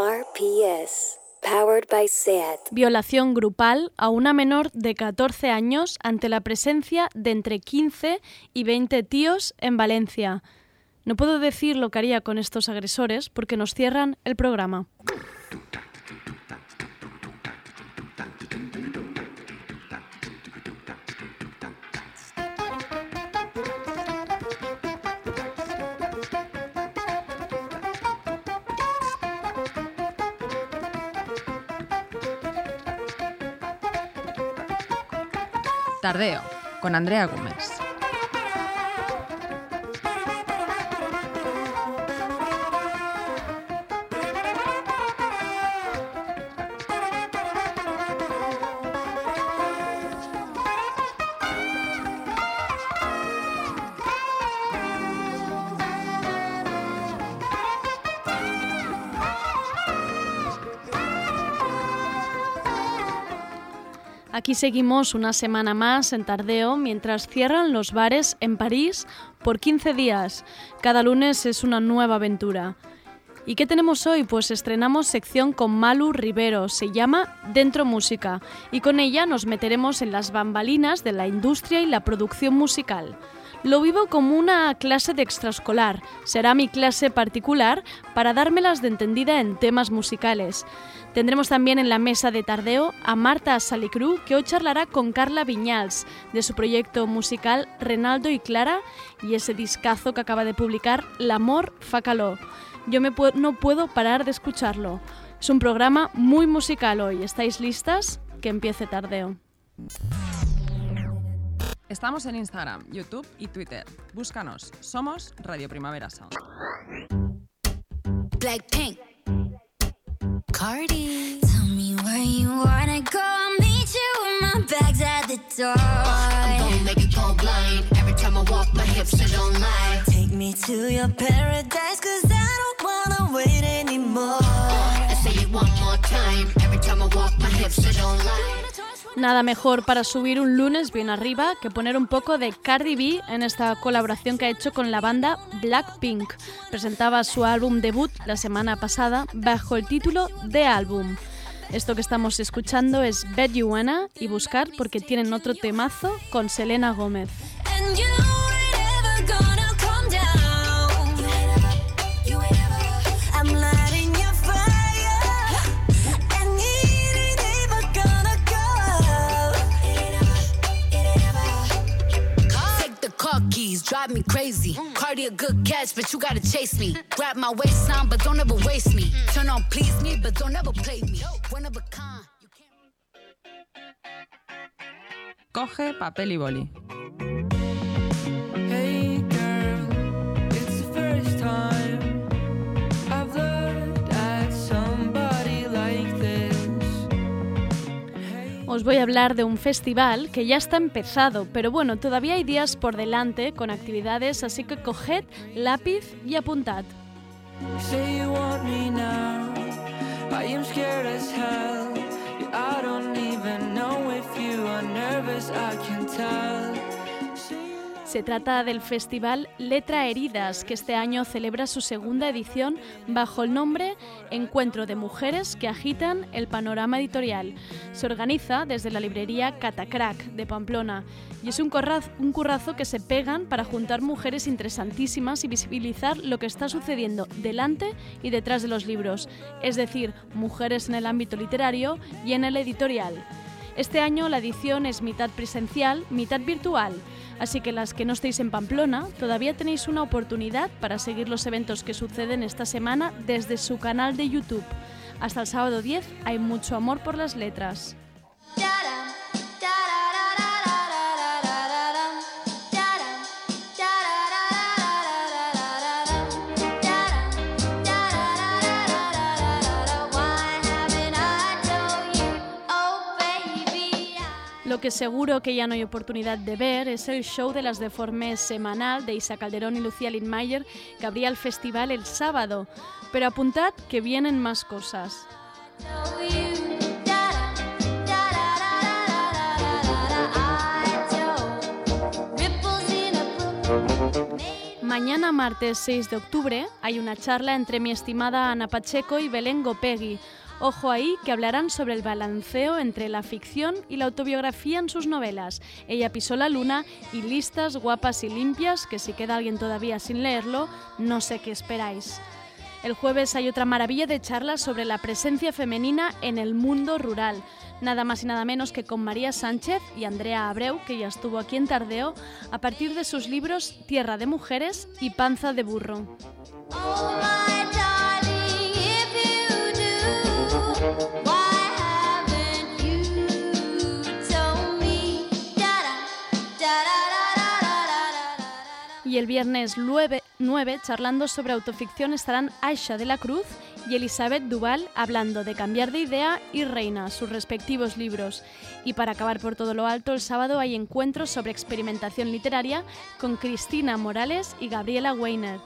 RPS. Powered by SEAT. Violación grupal a una menor de 14 años ante la presencia de entre 15 y 20 tíos en Valencia. No puedo decir lo que haría con estos agresores porque nos cierran el programa. Con Andrea Gómez. Aquí seguimos una semana más en Tardeo mientras cierran los bares en París por 15 días. Cada lunes es una nueva aventura. ¿Y qué tenemos hoy? Pues estrenamos sección con Malu Rivero, se llama Dentro Música, y con ella nos meteremos en las bambalinas de la industria y la producción musical. Lo vivo como una clase de extraescolar, será mi clase particular para dármelas de entendida en temas musicales. Tendremos también en la mesa de tardeo a Marta Salicru, que hoy charlará con Carla Viñals de su proyecto musical Renaldo y Clara y ese discazo que acaba de publicar L'amor fa calor. Yo me no puedo parar de escucharlo. Es un programa muy musical hoy. ¿Estáis listas? Que empiece tardeo. Estamos en Instagram, YouTube y Twitter. Búscanos. Somos Radio Primavera Sound. Blackpink. Cardi. Tell me where you wanna go. I'll meet you with my bags at the door. I'm gonna make you go blind. Every time I walk, my hips don't lie. Take me to your paradise, cause I don't wanna wait anymore. I say it one more time. Every time I walk, my hips they don't lie. Nada mejor para subir un lunes bien arriba que poner un poco de Cardi B en esta colaboración que ha hecho con la banda Blackpink. Presentaba su álbum debut la semana pasada bajo el título The Album. Esto que estamos escuchando es Bet You Wanna y buscar porque tienen otro temazo con Selena Gómez. Car drive me crazy. Cardi a good catch, but you gotta chase me. Grab my waistline, but don't ever waste me. Turn on, please me, but don't ever play me. One of a kind. Coge papel y boli. Hey girl, it's the first time Os voy a hablar de un festival que ya está empezado, pero bueno, todavía hay días por delante con actividades, así que coged lápiz y apuntad. Se trata del festival Letra Heridas, que este año celebra su segunda edición bajo el nombre Encuentro de Mujeres que agitan el panorama editorial. Se organiza desde la librería Catacrac de Pamplona y es un, un currazo que se pegan para juntar mujeres interesantísimas y visibilizar lo que está sucediendo delante y detrás de los libros, es decir, mujeres en el ámbito literario y en el editorial. Este año la edición es mitad presencial, mitad virtual, así que las que no estéis en Pamplona todavía tenéis una oportunidad para seguir los eventos que suceden esta semana desde su canal de YouTube. Hasta el sábado 10 hay mucho amor por las letras. Que seguro que ya no hay oportunidad de ver es el show de las deformes semanal de Isa Calderón y Lucía Lindmayer que abría el festival el sábado. Pero apuntad que vienen más cosas. Mañana, martes 6 de octubre, hay una charla entre mi estimada Ana Pacheco y Belén Gopegui. Ojo ahí, que hablarán sobre el balanceo entre la ficción y la autobiografía en sus novelas. Ella pisó la luna y listas, guapas y limpias, que si queda alguien todavía sin leerlo, no sé qué esperáis. El jueves hay otra maravilla de charlas sobre la presencia femenina en el mundo rural. Nada más y nada menos que con María Sánchez y Andrea Abreu, que ya estuvo aquí en Tardeo, a partir de sus libros Tierra de Mujeres y Panza de Burro. Oh Y el viernes 9, 9, charlando sobre autoficción, estarán Aisha de la Cruz y Elizabeth Duval hablando de Cambiar de Idea y Reina, sus respectivos libros. Y para acabar por todo lo alto, el sábado hay encuentros sobre experimentación literaria con Cristina Morales y Gabriela Weiner.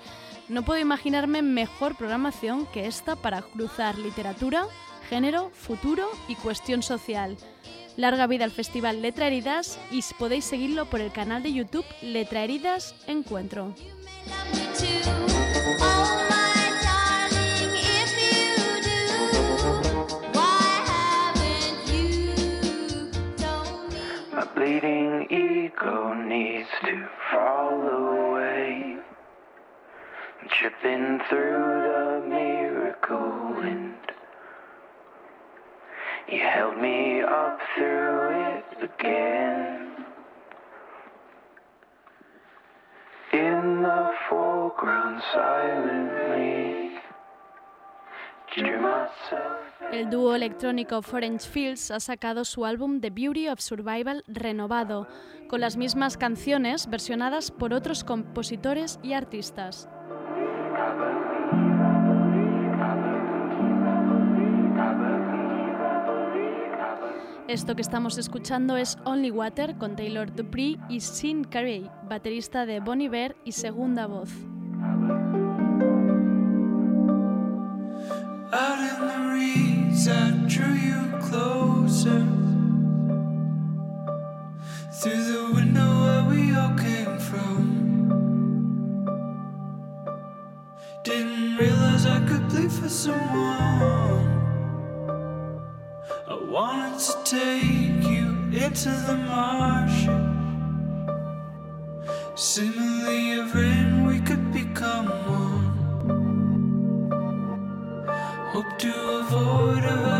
No puedo imaginarme mejor programación que esta para cruzar literatura, género, futuro y cuestión social. Larga vida al Festival Letra Heridas y podéis seguirlo por el canal de YouTube Letra Heridas Encuentro. Tripping through the miracle. El dúo electrónico Orange Fields ha sacado su álbum The Beauty of Survival renovado, con las mismas canciones versionadas por otros compositores y artistas. Esto que estamos escuchando es Only Water con Taylor Dupree y Sean Carey, baterista de Bon Iver y segunda voz. Didn't realize I could for. I wanted to take you into the marsh. Simile of rain, we could become one. Hope to avoid evaporation.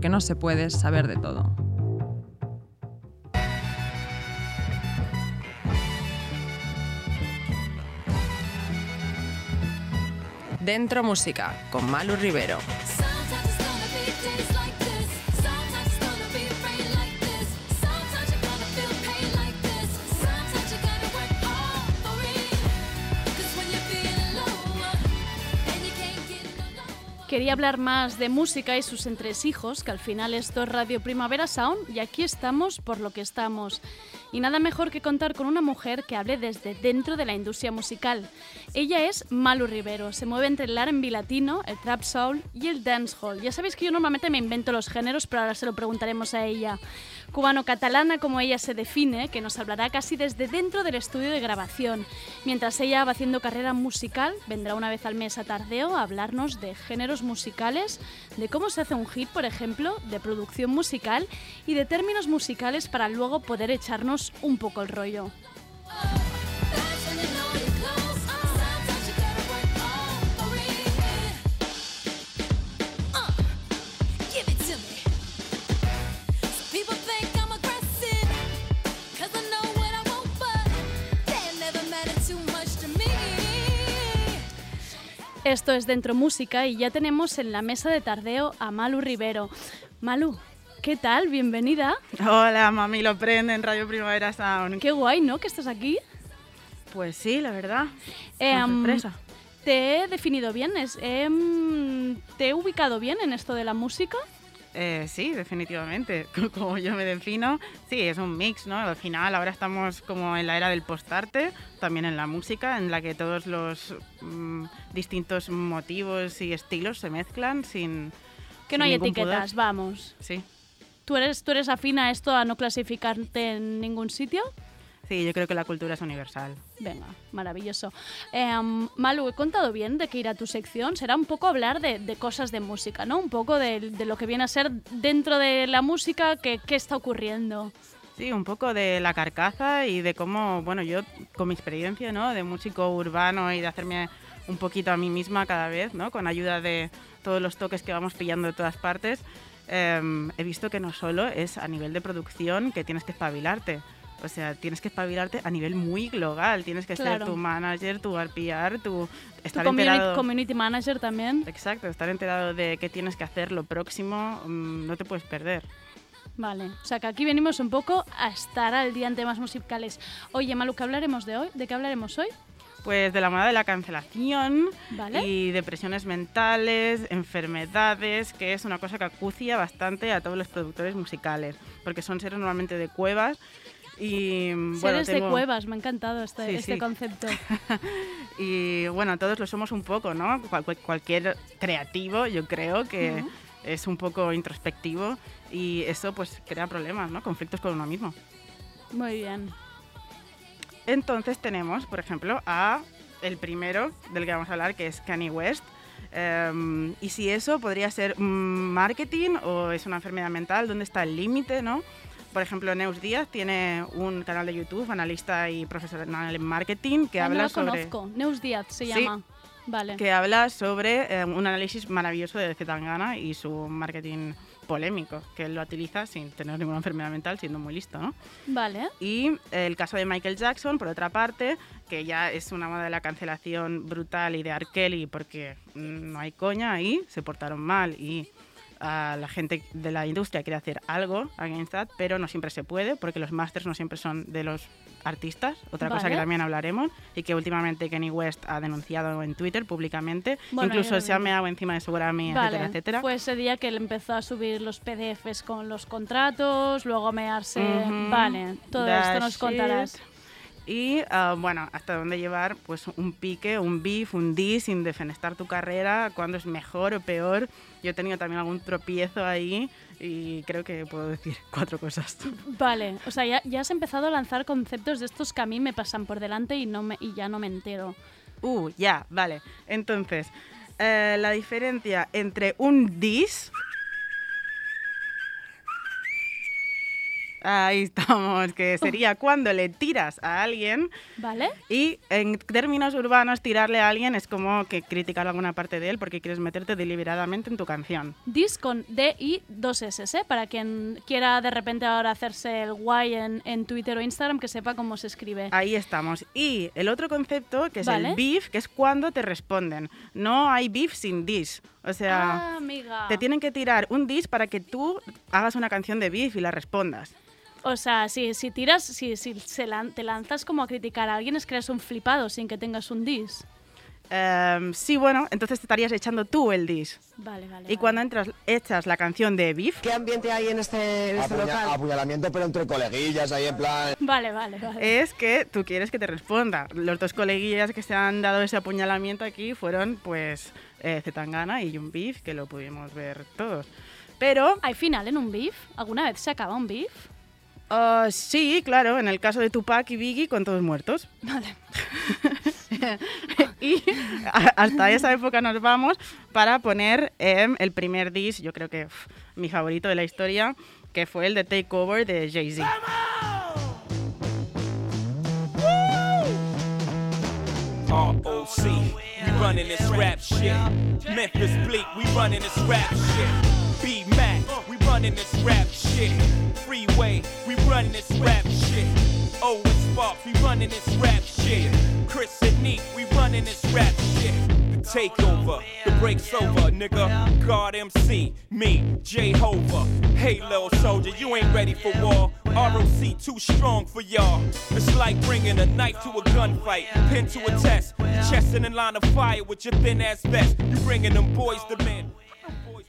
Porque no se puede saber de todo. Dentro Música, con Malu Rivero. Quería hablar más de música y sus entresijos, que al final esto es Radio Primavera Sound y aquí estamos por lo que estamos. Y nada mejor que contar con una mujer que hable desde dentro de la industria musical. Ella es Malu Rivero, se mueve entre el R&B latino, el trap soul y el dancehall. Ya sabéis que yo normalmente me invento los géneros, pero ahora se lo preguntaremos a ella. Cubano-catalana, como ella se define, que nos hablará casi desde dentro del estudio de grabación. Mientras ella va haciendo carrera musical, vendrá una vez al mes a Tardeo a hablarnos de géneros musicales, de cómo se hace un hit, por ejemplo, de producción musical y de términos musicales para luego poder echarnos un poco el rollo. Esto es Dentro Música y ya tenemos en la mesa de tardeo a Malu Rivero. Malu, ¿qué tal? Bienvenida. Hola, mami, lo prende en Radio Primavera Sound. Qué guay, ¿no? Que estás aquí. Pues sí, la verdad. Eh, am, sorpresa. ¿Te he definido bien? Es- em, ¿Te he ubicado bien en esto de la música? Eh, sí, definitivamente. Como yo me defino, sí, es un mix, ¿no? Al final, ahora estamos como en la era del postarte, también en la música, en la que todos los mm, distintos motivos y estilos se mezclan sin. Que no sin hay etiquetas, vamos. Sí. ¿Tú eres, ¿Tú eres afín a esto, a no clasificarte en ningún sitio? Sí, yo creo que la cultura es universal. Venga, maravilloso. Em, Malu, ¿he contado bien de que ir a tu sección? Será un poco hablar de, de cosas de música, ¿no? Un poco de, de lo que viene a ser dentro de la música, que, qué está ocurriendo. Sí, un poco de la carcasa y de cómo, bueno, yo con mi experiencia, ¿no? De músico urbano y de hacerme un poquito a mí misma cada vez, ¿no? Con ayuda de todos los toques que vamos pillando de todas partes, em, he visto que no solo es a nivel de producción que tienes que espabilarte. O sea, tienes que espabilarte a nivel muy global. Tienes que Claro. ser tu manager, tu RPR, tu Tu estar community, enterado. community manager también. Exacto, estar enterado de qué tienes que hacer lo próximo, mm, no te puedes perder. Vale, o sea que aquí venimos un poco a estar al día en temas musicales. Oye, Malu, ¿qué hablaremos de hoy? ¿De qué hablaremos hoy? Pues de la moda de la cancelación Vale. y depresiones mentales, enfermedades, que es una cosa que acucia bastante a todos los productores musicales, porque son seres normalmente de cuevas y bueno, Seres de cuevas, me ha encantado este, Sí, este sí. concepto. y bueno, todos lo somos un poco, ¿no? Cual- cual- cualquier creativo, yo creo que es un poco introspectivo y eso pues crea problemas, ¿no? Conflictos con uno mismo. Muy bien. Entonces tenemos, por ejemplo, a el primero del que vamos a hablar, que es Kanye West. Em, y si eso podría ser mm, marketing o es una enfermedad mental, ¿dónde está el límite, no? Por ejemplo, Neus Díaz tiene un canal de YouTube, analista y profesional en marketing, que Ah, no habla la sobre conozco. Neus Díaz se Sí. llama. Vale. que habla sobre eh, un análisis maravilloso de Zetangana y su marketing polémico, que él lo utiliza sin tener ninguna enfermedad mental, siendo muy listo, ¿no? Vale. Y el caso de Michael Jackson, por otra parte, que ya es una moda de la cancelación brutal y de R. Kelly, porque mm, no hay coña ahí, se portaron mal y ah, la gente de la industria quiere hacer algo against that, pero no siempre se puede, porque los masters no siempre son de los artistas, otra cosa Vale. que también hablaremos, y que últimamente Kenny West ha denunciado en Twitter públicamente, Bueno, incluso se ha meado encima de su Grammy, Vale, etcétera, etcétera. fue ese día que él empezó a subir los PDFs con los contratos, luego a mearse. Ujú. Vale, todo That esto nos shit. contarás. Y ah, bueno, hasta dónde llevar pues un pique, un beef, un dis sin defenestar tu carrera, cuándo es mejor o peor. Yo he tenido también algún tropiezo ahí y creo que puedo decir cuatro cosas. Vale, o sea, ya, ya has empezado a lanzar conceptos de estos que a mí me pasan por delante y, no me, y ya no me entero. Uh, ya, vale. Entonces, eh, la diferencia entre un dis Ahí estamos, que sería cuando le tiras a alguien ¿Vale? y en términos urbanos tirarle a alguien es como que criticar alguna parte de él porque quieres meterte deliberadamente en tu canción. Dis con D y dos S, ¿eh? Para quien quiera de repente ahora hacerse el guay en, en Twitter o Instagram, que sepa cómo se escribe. Ahí estamos. Y el otro concepto, que es Vale. el beef, que es cuando te responden. No hay beef sin dis. O sea, ah, amiga. te tienen que tirar un dis para que tú hagas una canción de beef y la respondas. O sea, si, si tiras, si, si se lan- te lanzas como a criticar a alguien, es que eres un flipado sin que tengas un dis. Em, sí, bueno, entonces te estarías echando tú el dis. Vale, vale. Y vale. cuando entras, echas la canción de beef, ¿Qué ambiente hay en este, en este Apuña- local? apuñalamiento, pero entre coleguillas, ahí en plan. Vale, vale, vale. es que tú quieres que te responda. Los dos coleguillas que se han dado ese apuñalamiento aquí fueron, pues, eh, Zetangana y un beef, que lo pudimos ver todos. Pero ¿Hay final en un beef? ¿Alguna vez se acaba un beef? Ah, sí, claro, en el caso de Tupac y Biggie con todos muertos. Vale. y hasta esa época nos vamos para poner em, el primer disc, yo creo que uf, mi favorito de la historia, que fue el de Takeover de Jay-Z. ROC, we running this rap shit. Memphis Bleak, we running this rap shit. B Mac, we running this rap shit. Freeway, we running this rap shit. And Sparks, we running this rap shit. Chris and Neat, we running this rap shit. Takeover, the break's over, nigga. MC, me. Hey, little soldier, you ain't ready for war. ROC too strong for y'all. It's like bringing a knife to a gunfight, to a test, line of fire with your ass bringing boys to men.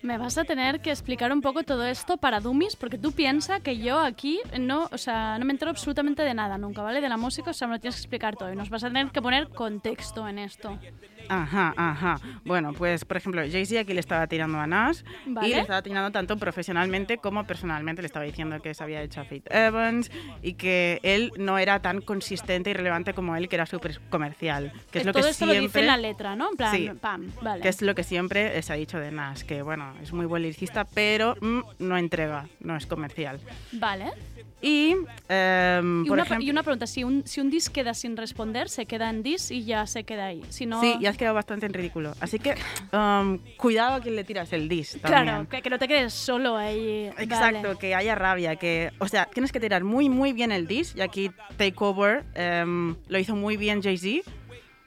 Me vas a tener que explicar un poco todo esto para Dummies, porque tú piensas que yo aquí no, o sea, no me entero absolutamente de nada nunca, ¿vale? De la música, o sea, me lo tienes que explicar todo y nos vas a tener que poner contexto en esto. Ajá, ajá. Bueno, pues por ejemplo, Jay-Z aquí le estaba tirando a Nas y le estaba tirando tanto profesionalmente como personalmente. Le estaba diciendo que se había hecho a Faith Evans y que él no era tan consistente y relevante como él, que era súper comercial. Que es lo todo que esto siempre, lo dice en la letra, ¿no? En plan, Sí. pam, vale. que es lo que siempre se ha dicho de Nas, que bueno, es muy buen lyricista, pero mm, no entrega, no es comercial. Vale. Y, em, Y por una, ejemplo, y una pregunta, si un, si un dis queda sin responder, se queda en dis y ya se queda ahí. Si no... sí, ya has quedado bastante en ridículo. Así que em, cuidado a quien le tiras el dis. Claro, que, que no te quedes solo ahí. Exacto, que haya rabia, que, o sea, tienes que tirar muy, muy bien el dis, y aquí Takeover em, lo hizo muy bien Jay-Z,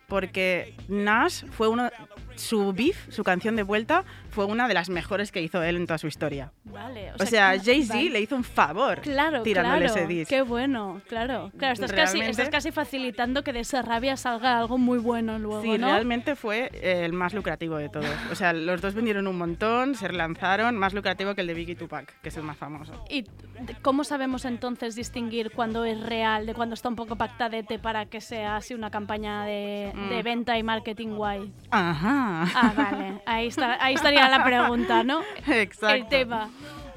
porque Nas fue uno, su beef, su canción de vuelta, fue una de las mejores que hizo él en toda su historia. Vale, O sea, que- Jay-Z vale. le hizo un favor Claro, tirándole claro. ese dis. Qué bueno, claro. Claro, estás casi, Realmente- estás casi facilitando que de esa rabia salga algo muy bueno luego, Sí, ¿no? realmente fue el más lucrativo de todos. O sea, los dos vendieron un montón, se relanzaron, más lucrativo que el de Biggie Tupac, que es el más famoso. ¿Y cómo sabemos entonces distinguir cuando es real de cuando está un poco pactadete para que sea así una campaña de, de Mm. venta y marketing guay? Ajá. Ah, vale. Ahí, está, ahí estaría la pregunta, ¿no? Exacto. El tema.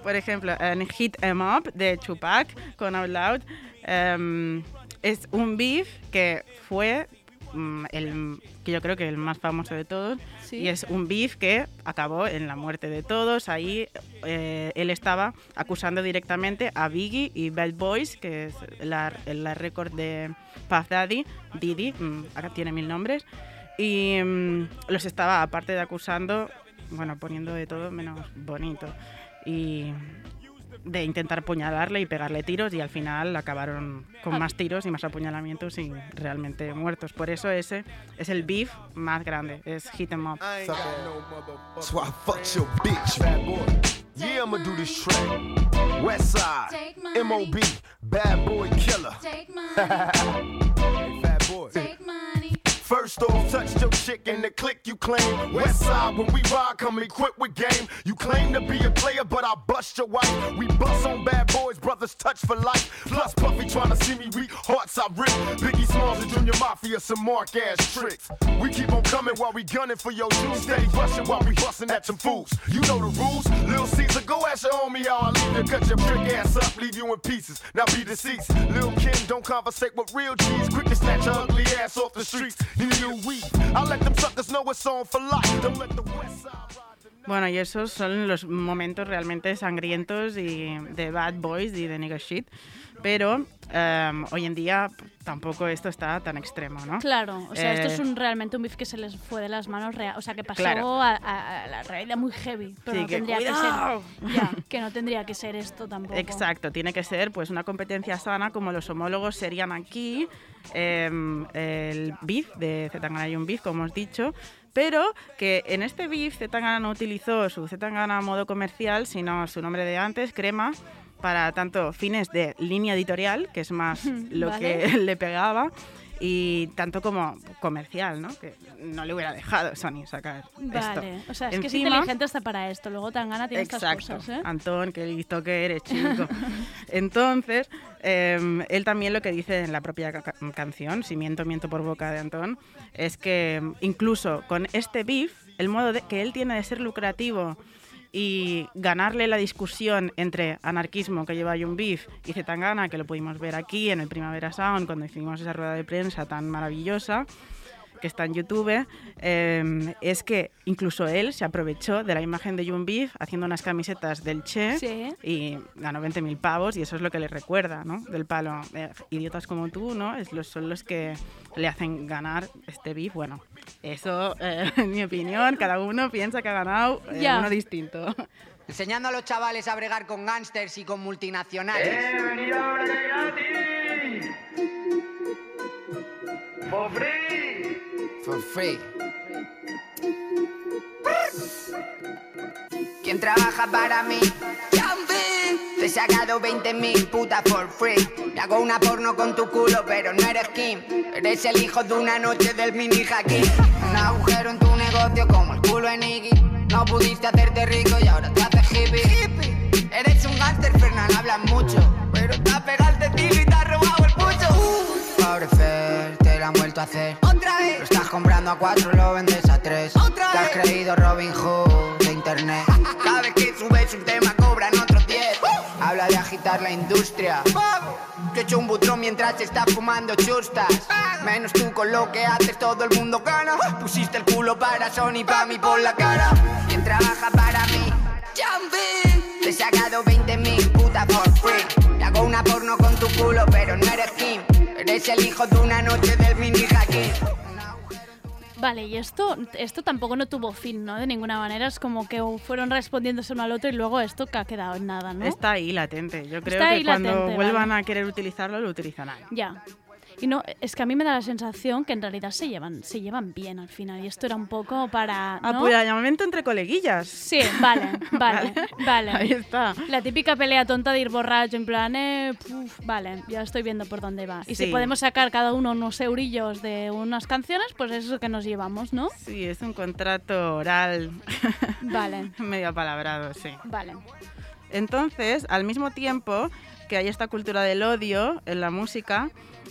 Por ejemplo, en Hit 'em Up de Tupac con Out Loud em, es un beef que fue mm, el que yo creo que el más famoso de todos Sí. y es un beef que acabó en la muerte de todos. Ahí eh, él estaba acusando directamente a Biggie y Bad Boys, que es la, la récord de Puff Daddy, Diddy, mm, acá tiene mil nombres, y mm, los estaba aparte de acusando, bueno, poniendo de todo menos bonito y de intentar apuñalarle y pegarle tiros y al final acabaron con más tiros y más apuñalamientos y realmente muertos. Por eso ese es el beef más grande, es Hit 'em Up. That's why I fucked your bitch, bad boy. Yeah, I'ma do this track. West Side, Take money. MOB, bad boy killer. First off, touched your chick in the click you claim. West side, when we ride, come equipped with game. You claim to be a player, but I bust your wife. We bust on bad boys, brothers touch for life. Plus, Puffy tryna see me weak, hearts I rip. Biggie Smalls and Junior Mafia, some mark ass tricks. We keep on coming while we gunning for your juice. Steady rushing while we busting at some fools. You know the rules. Lil Caesar, go ask your homie how I leave you. Cut your prick ass up, leave you in pieces. Now be deceased. Lil Kim, don't conversate with real G's. Quick to snatch your ugly ass off the streets. You new weed. I let them suckers know it's on for life. Don't let the West Side ride tonight. Bueno, y esos son los momentos realmente sangrientos y de bad boys y de nigga shit. Pero em, hoy en día tampoco esto está tan extremo, ¿no? Claro, o sea, esto Eh, es un, realmente un beef que se les fue de las manos real, o sea, que pasó Claro. a, a- a la realidad muy heavy, pero Sí, no que tendría que cuidado. ser, ya, que no tendría que ser esto tampoco. Exacto, tiene que ser pues una competencia sana como los homólogos serían aquí, el beef de Zetangana y un beef, como hemos dicho, pero que en este beef Zetangana no utilizó su Zetangana a modo comercial, sino su nombre de antes, Crema, para tanto fines de línea editorial, que es más lo Vale. que le pegaba, y tanto como comercial, ¿no? Que no le hubiera dejado Sony sacar Vale, esto. o sea, es que es Encima- inteligente hasta para esto, luego Tangana tiene Exacto. estas cosas, ¿eh? Antón, qué listo que eres, chico. Entonces, eh, él también lo que dice en la propia ca- canción, Si miento, miento por boca de Antón, es que mm, incluso con este beef, el modo de- que él tiene de ser lucrativo y ganarle la discusión entre anarquismo que lleva un Beef y Zetangana, que lo pudimos ver aquí en el Primavera Sound cuando hicimos esa rueda de prensa tan maravillosa, que está en YouTube, eh, es que incluso él se aprovechó de la imagen de Jun Beef haciendo unas camisetas del Che Sí. y ganó 20.000 pavos y eso es lo que le recuerda, ¿no? Del palo. eh, idiotas como tú, ¿no? Es los, son los que le hacen ganar este beef. Bueno, eso, eh, en mi opinión, cada uno piensa que ha ganado eh, Ya. uno distinto. Enseñando a los chavales a bregar con gángsters y con multinacionales. For free. For free. ¿Quién trabaja para mí? Te he sacado 20 mil putas for free. Te hago una porno con tu culo, pero no eres Kim. Eres el hijo de una noche del mini hacking. Un agujero en tu negocio como el culo en Iggy. No pudiste hacerte rico y ahora te haces hippie. Eres un gángster, Fernán, hablas mucho. Pero te has pegado el y te has robado el pucho. Pobre Fer, te lo han vuelto a hacer. Otra vez. Lo estás comprando a cuatro, lo vendes a tres. Otra te has creído Robin Hood de internet. Cada vez que subes un tema cobran otros 10. Habla de agitar la industria. Yo he hecho un butrón mientras estás fumando chustas. Menos tú con lo que haces, todo el mundo gana. Pusiste el culo para Sony, pa' mí por la cara. ¿Quién trabaja para mí? Jumping. Te he sacado 20 mil putas for free. Te hago una porno con tu culo, pero no eres Kim. Eres el hijo de una noche del mini hacking. Vale, y esto, esto tampoco no tuvo fin, ¿no? De ninguna manera, es como que fueron respondiéndose uno al otro y luego esto que ha quedado en nada, ¿no? Está ahí latente. Yo creo Está que cuando latente, vuelvan vale. a querer utilizarlo, lo utilizarán. Ya. Y no, es que a mí me da la sensación que en realidad se llevan, se llevan bien al final. Y esto era un poco para. ¿no? Apoyamiento entre coleguillas. Sí, vale, vale, vale. Ahí está. La típica pelea tonta de ir borracho, en plan, eh, puf, vale, ya estoy viendo por dónde va. Y si Sí. podemos sacar cada uno unos eurillos de unas canciones, pues eso es lo que nos llevamos, ¿no? Sí, es un contrato oral. Vale. Medio apalabrado, sí. Vale. Entonces, al mismo tiempo que hay esta cultura del odio en la música,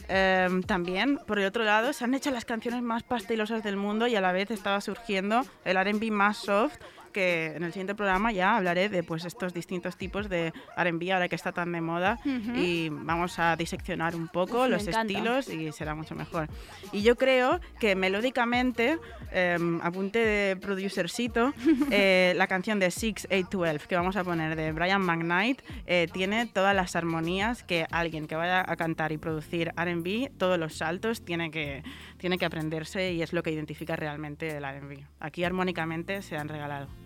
eh, también, por el otro lado, se han hecho las canciones más pastelosas del mundo y a la vez estaba surgiendo el R&B más soft que en el siguiente programa ya hablaré de pues estos distintos tipos de R&B ahora que está tan de moda Ujú. y vamos a diseccionar un poco Uf, los estilos y será mucho mejor. Y yo creo que melódicamente, eh, apunte de producercito, eh, la canción de 6812 que vamos a poner de Brian McKnight eh, tiene todas las armonías que alguien que vaya a cantar y producir R&B, todos los saltos tiene que, tiene que aprenderse y es lo que identifica realmente el R&B. Aquí armónicamente se han regalado.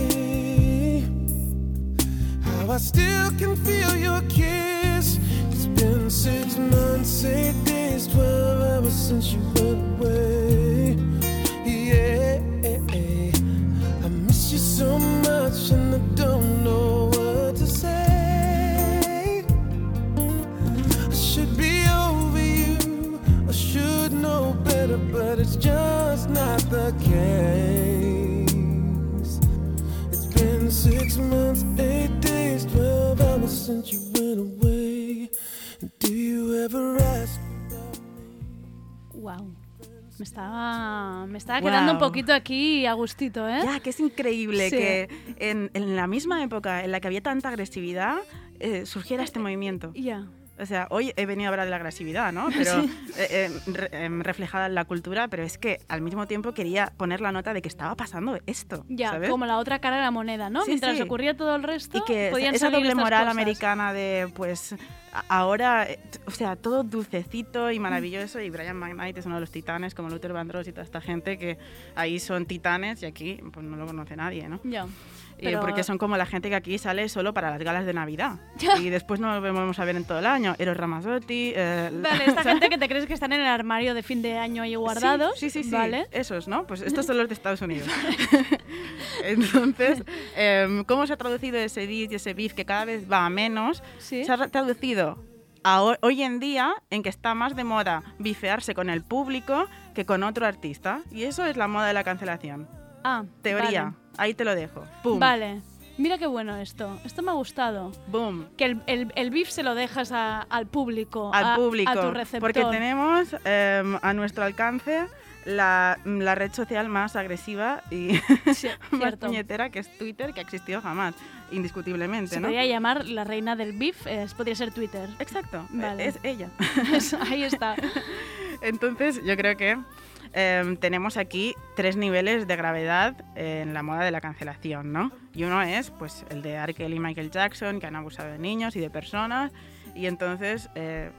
I still can feel your kiss. It's been six months, eight days, twelve hours since you went away. Yeah, I miss you so much and I don't know what to say. I should be over you, I should know better, but it's just not the case. It's been six Wow. Me estaba, me estaba quedando un poquito aquí a gustito, ¿eh? Ya, que es increíble Sí. que en, en la misma época en la que había tanta agresividad eh, surgiera este movimiento. Ya. O sea, hoy he venido a hablar de la agresividad, ¿no? Pero Sí. eh, eh, re- em, reflejada en la cultura, pero es que al mismo tiempo quería poner la nota de que estaba pasando esto, Ya, ¿sabes? como la otra cara de la moneda, ¿no? Sí, Mientras sí. ocurría todo el resto, y que podían esa doble moral cosas. americana de, pues, ahora, eh, o sea, todo dulcecito y maravilloso, y Brian McKnight es uno de los titanes, como Luther Vandross y toda esta gente, que ahí son titanes y aquí pues no lo conoce nadie, ¿no? Ya. Y Pero- porque son como la gente que aquí sale solo para las galas de Navidad. Y después no lo vamos a ver en todo el año. Eros Ramazzotti... eh, Vale, esta gente que te crees que están en el armario de fin de año ahí guardados. Sí, sí, sí. sí. Vale. Esos, ¿no? Pues estos son los de Estados Unidos. Entonces, em, ¿cómo se ha traducido ese beef y ese beef que cada vez va a menos? Sí. Se ha traducido a ho- hoy en día en que está más de moda bifearse con el público que con otro artista. Y eso es la moda de la cancelación. Ah, Teoría. vale. Ahí te lo dejo. ¡Pum! Vale. Mira qué bueno esto. Esto me ha gustado. ¡Boom! Que el, el, el beef se lo dejas a- al público. al a- público. A tu receptor. Porque tenemos em, a nuestro alcance la, la red social más agresiva y Sí, más puñetera que es Twitter, que ha existido jamás, indiscutiblemente, Se ¿no? podría llamar la reina del beef, eh, podría ser Twitter. Exacto, Vale. es ella. Eso, Ahí está. Entonces, yo creo que em, tenemos aquí tres niveles de gravedad en la moda de la cancelación, ¿no? Y uno es, pues, el de R. Y Michael Jackson, que han abusado de niños y de personas, y entonces eh,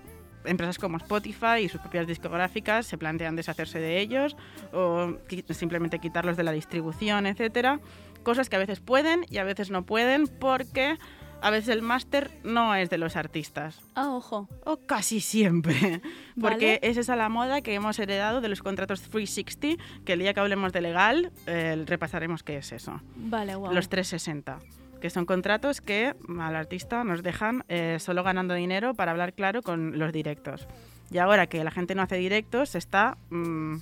empresas como Spotify y sus propias discográficas se plantean deshacerse de ellos o simplemente quitarlos de la distribución, etcétera. Cosas que a veces pueden y a veces no pueden porque a veces el máster no es de los artistas. Ah, ojo. O casi siempre. Porque Vale. es esa la moda que hemos heredado de los contratos 360, que el día que hablemos de legal eh, repasaremos qué es eso. Vale, guau. Los 360, que son contratos que al artista nos dejan eh, solo ganando dinero para hablar claro con los directos. Y ahora que la gente no hace directos, se está mm,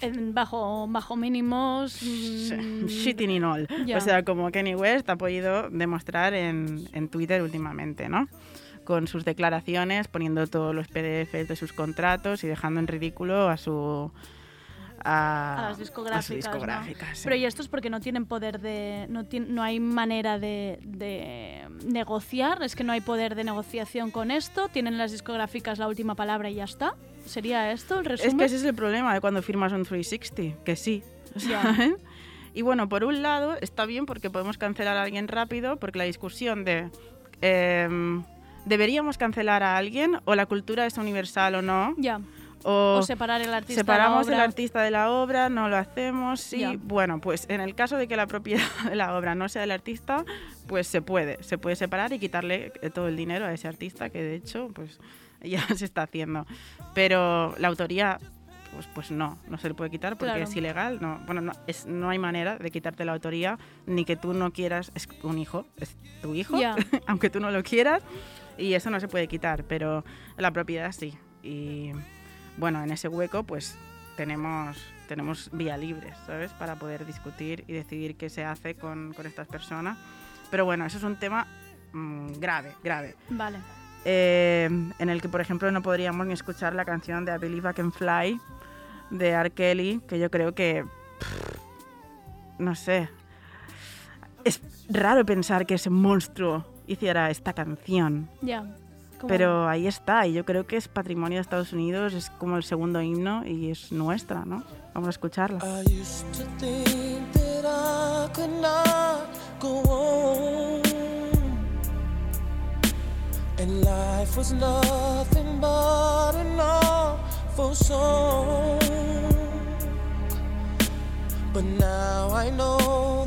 En bajo, bajo mínimos. mm, shitting in all. Ya. O sea, como Kenny West ha podido demostrar en, en Twitter últimamente, ¿no? Con sus declaraciones, poniendo todos los PDFs de sus contratos y dejando en ridículo a su... A, a las discográficas. a. Pero y esto es porque no tienen poder de. No, tien- no hay manera de, de negociar, es que no hay poder de negociación con esto. Tienen las discográficas la última palabra y ya está. ¿Sería esto el Es resumen? que ese es el problema de cuando firmas un 360, que sí. Y bueno, por un lado está bien porque podemos cancelar a alguien rápido, porque la discusión de em, ¿deberíamos cancelar a alguien o la cultura es universal o no? Ya. O, O separar el artista de la Separamos el obra. artista de la obra, no lo hacemos. Ya. Bueno, pues en el caso de que la propiedad de la obra no sea del artista, pues se puede, se puede separar y quitarle eh, todo el dinero a ese artista, que de hecho, pues ya se está haciendo. Pero la autoría, pues, pues no, no se le puede quitar porque Claro. es ilegal. No, bueno, no, es, no hay manera de quitarte la autoría, ni que tú no quieras, es un hijo, es tu hijo, aunque tú no lo quieras, y eso no se puede quitar, pero la propiedad sí. Y bueno, en ese hueco pues tenemos, tenemos vía libre, ¿sabes? Para poder discutir y decidir qué se hace con, con estas personas. Pero bueno, eso es un tema mm, grave, grave. Vale. Eh, en el que, por ejemplo, no podríamos ni escuchar la canción de I Believe I Can Fly de R. Kelly, que yo creo que, pff, no sé, es raro pensar que ese monstruo hiciera esta canción. Ya. Como- Pero ahí está, y yo creo que es patrimonio de Estados Unidos, es como el segundo himno y es nuestra, ¿no? Vamos a escucharla. And life was nothing but an awful song. But now I know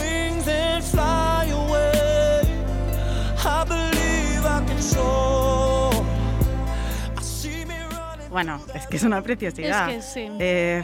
Bueno, es que es una preciosidad. Es que sí. Eh,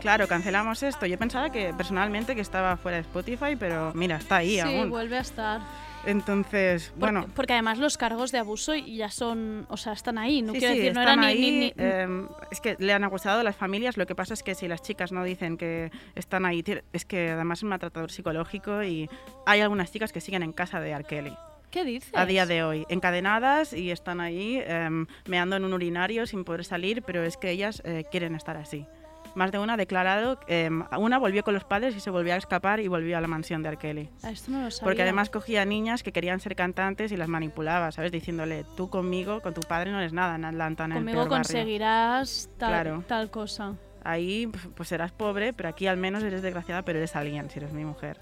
claro, cancelamos esto. Yo pensaba que personalmente que estaba fuera de Spotify, pero mira, está ahí sí, aún. vuelve a estar. Entonces, Porque, bueno. porque además los cargos de abuso ya son, o sea, están ahí. No Sí, quiero sí, decir, no están era ni- ahí, ni, ni- eh, es que le han acusado a las familias. Lo que pasa es que si las chicas no dicen que están ahí, es que además es un maltratador psicológico y hay algunas chicas que siguen en casa de R. ¿Qué dices? A día de hoy, encadenadas y están ahí em, meando en un urinario sin poder salir, pero es que ellas eh, quieren estar así. Más de una ha declarado, em, una volvió con los padres y se volvió a escapar y volvió a la mansión de R. Kelly. Ah, esto no lo sabía. Porque además cogía niñas que querían ser cantantes y las manipulaba, ¿sabes? Diciéndole, tú conmigo, con tu padre no eres nada en Atlanta, en el Conmigo peor barrio". conseguirás tal, Claro. tal cosa. Ahí pues, pues serás pobre, pero aquí al menos eres desgraciada, pero eres alguien si eres mi mujer,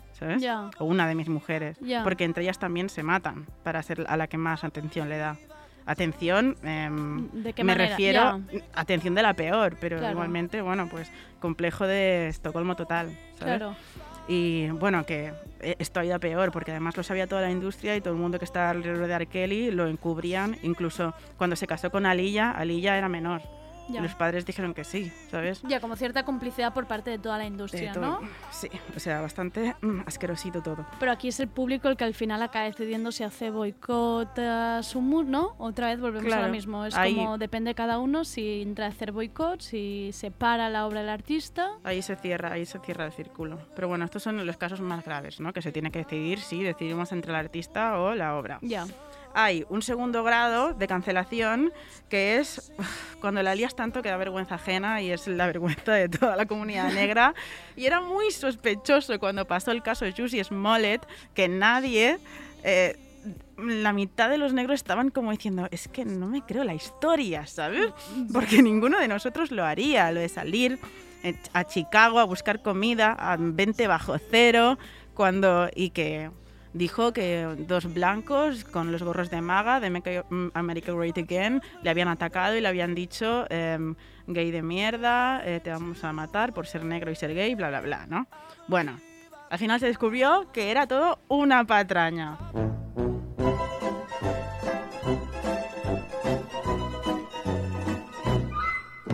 O una de mis mujeres. Porque entre ellas también se matan para ser a la que más atención le da. Atención, em, ¿De qué me manera? refiero, atención de la peor, pero Claro. igualmente, bueno, pues complejo de Estocolmo total, ¿sabes? Claro. Y bueno, que eh, esto ha ido a peor, porque además lo sabía toda la industria y todo el mundo que estaba alrededor de R. Kelly lo encubrían. Incluso cuando se casó con Alilla, Alilla era menor. Ya. Y los padres dijeron que sí, ¿sabes? Ya, como cierta complicidad por parte de toda la industria, De. ¿no? Sí, o sea, bastante mm, asquerosito todo. Pero aquí es el público el que al final acaba decidiendo si hace boicot a su mood, ¿no? Otra vez volvemos a Claro, lo mismo. Es ahí- como depende cada uno si entra a hacer boicot, si se para la obra del artista. Ahí se cierra, ahí se cierra el círculo. Pero bueno, estos son los casos más graves, ¿no? Que se tiene que decidir si decidimos entre el artista o la obra. Ya. Hay un segundo grado de cancelación que es cuando la lías tanto que da vergüenza ajena y es la vergüenza de toda la comunidad negra. Y era muy sospechoso cuando pasó el caso de Jussie Smollett que nadie... eh, la mitad de los negros estaban como diciendo, es que no me creo la historia, ¿sabes? Porque ninguno de nosotros lo haría, lo de salir eh, a Chicago a buscar comida a 20 bajo cero, cuando y que dijo que dos blancos con los gorros de maga de Make America Great Again le habían atacado y le habían dicho em, gay de mierda, eh, te vamos a matar por ser negro y ser gay, bla, bla, bla, ¿no? Bueno, al final se descubrió que era todo una patraña.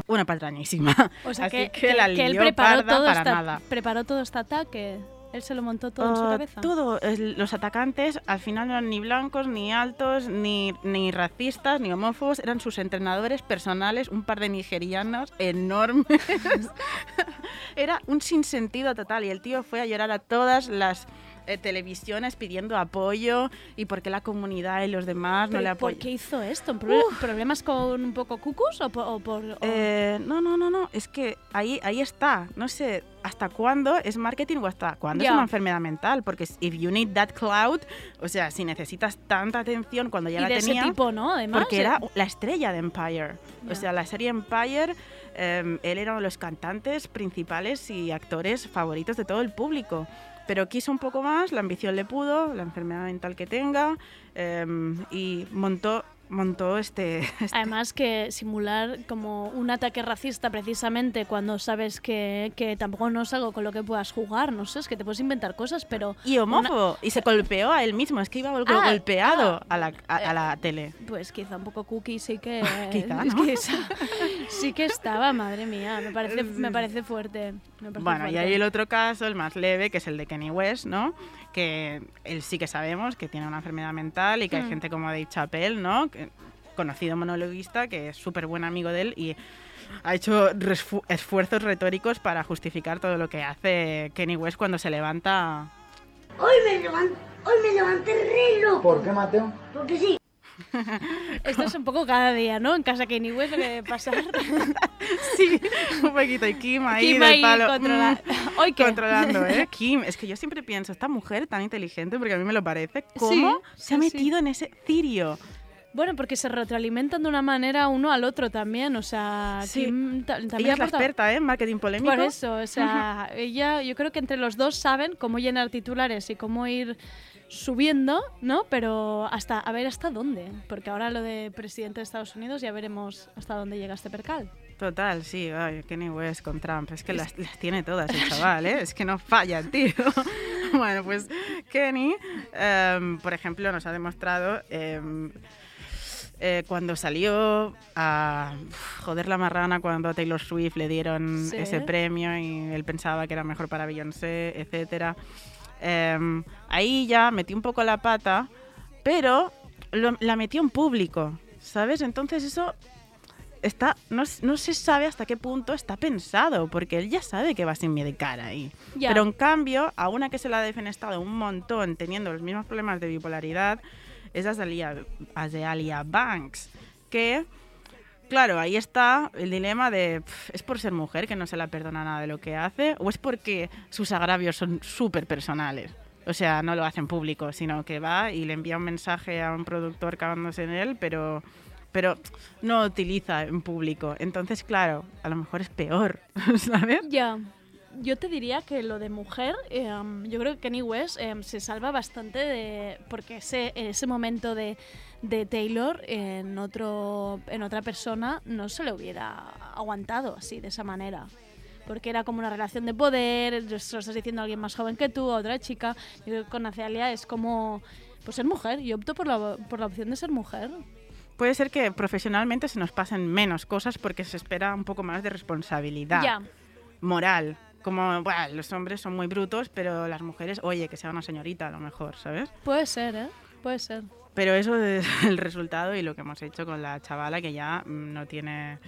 Una patrañísima. O sea, Así que, que, la que él lió preparó parda todo, para esta- nada. preparó todo este ataque. Él se lo montó todo en su Ah, cabeza. Todo, los atacantes al final no eran ni blancos, ni altos, ni, ni racistas, ni homófobos, eran sus entrenadores personales, un par de nigerianos enormes. Era un sinsentido total y el tío fue a llorar a todas las eh, televisiones pidiendo apoyo y porque la comunidad y los demás no ¿Pero le ¿Por apoyan. qué hizo esto? ¿Proble- ¿Problemas con un poco cucus o por...? o por- o- Eh, no, no, no, no, es que ahí, ahí está. No sé hasta cuándo es marketing o hasta cuándo es una enfermedad mental. Porque if you need that cloud, o sea, si necesitas tanta atención cuando ya y la de tenía. ese tipo, ¿no? Además. porque eh, era la estrella de Empire. Ya. O sea, la serie Empire, eh, él era uno de los cantantes principales y actores favoritos de todo el público. Pero quiso un poco más, la ambición le pudo, la enfermedad mental que tenga, eh, y montó, montó este, Además que simular como un ataque racista precisamente cuando sabes que, que tampoco no es algo con lo que puedas jugar, no sé, es que te puedes inventar cosas, pero... Y homófobo. Y se golpeó a él mismo. Es que iba Ah, golpeado ah. a, la, a, a la tele. Pues quizá un poco cookie sí que... Quizá, sí que estaba, madre mía, me parece, me parece fuerte. me parece Bueno, y hay el otro caso, el más leve, que es el de Kenny West, ¿no? Que él sí que sabemos que tiene una enfermedad mental y que hay Hmm. gente como Dave Chappelle, ¿no? Que- conocido monologuista, que es súper buen amigo de él y ha hecho esfuerzos retóricos para justificar todo lo que hace Kenny West cuando se levanta Hoy me levanté, hoy me levanté re loco. ¿Por qué, Mateo? Porque sí. Esto es un poco cada día, ¿no? En casa que ni West debe pasar. sí, un poquito. Y Kim ahí Kim del ahí palo. controla- mm, ¿Hoy qué? Controlando, ¿eh? Kim, es que yo siempre pienso, esta mujer tan inteligente, porque a mí me lo parece, ¿cómo Sí, se ha sí, sí. metido en ese cirio? Bueno, porque se retroalimentan de una manera uno al otro también, o sea, Sí. Kim ta- también Ella es la experta, ¿eh? En marketing polémico. Por eso, o sea, ella, yo creo que entre los dos saben cómo llenar titulares y cómo ir subiendo, ¿no? Pero hasta, a ver hasta dónde, porque ahora lo de presidente de Estados Unidos ya veremos hasta dónde llega este percal. Total, sí, ay, Kenny West con Trump. Es que las, las tiene todas el chaval, ¿eh? Es que no falla, tío. bueno, pues Kenny, em, por ejemplo, nos ha demostrado em, eh, cuando salió a joder la marrana cuando a Taylor Swift le dieron Sí. ese premio y él pensaba que era mejor para Beyoncé, etcétera. Em, ahí ya metí un poco la pata, pero lo- la metió en público, ¿sabes? Entonces eso está no, no se sabe hasta qué punto está pensado, porque él ya sabe que va sin medicar ahí. Ya. Pero en cambio, a una que se la ha defenestado un montón teniendo los mismos problemas de bipolaridad, es Azalia, Azalia Banks, que, claro, ahí está el dilema de, ¿es por ser mujer que no se la perdona nada de lo que hace? ¿O es porque sus agravios son súper personales? O sea, no lo hace en público, sino que va y le envía un mensaje a un productor cagándose en él, pero, pero no utiliza en público. Entonces, claro, a lo mejor es peor, ¿sabes? Ya. Yo te diría que lo de mujer, eh, yo creo que Kanye West eh, se salva bastante de. Porque ese, ese momento de, de Taylor en, otro, en otra persona no se le hubiera aguantado así, de esa manera. Porque era como una relación de poder, lo estás diciendo a alguien más joven que tú, a otra chica. Yo creo que con Azalia es como. Pues ser mujer. Yo opto por la, por la opción de ser mujer. Puede ser que profesionalmente se nos pasen menos cosas porque se espera un poco más de responsabilidad Ya. moral. Como, bueno, los hombres son muy brutos, pero las mujeres, oye, que sea una señorita a lo mejor, ¿sabes? Puede ser, ¿eh? Puede ser. Pero eso es el resultado y lo que hemos hecho con la chavala que ya mm, no tiene,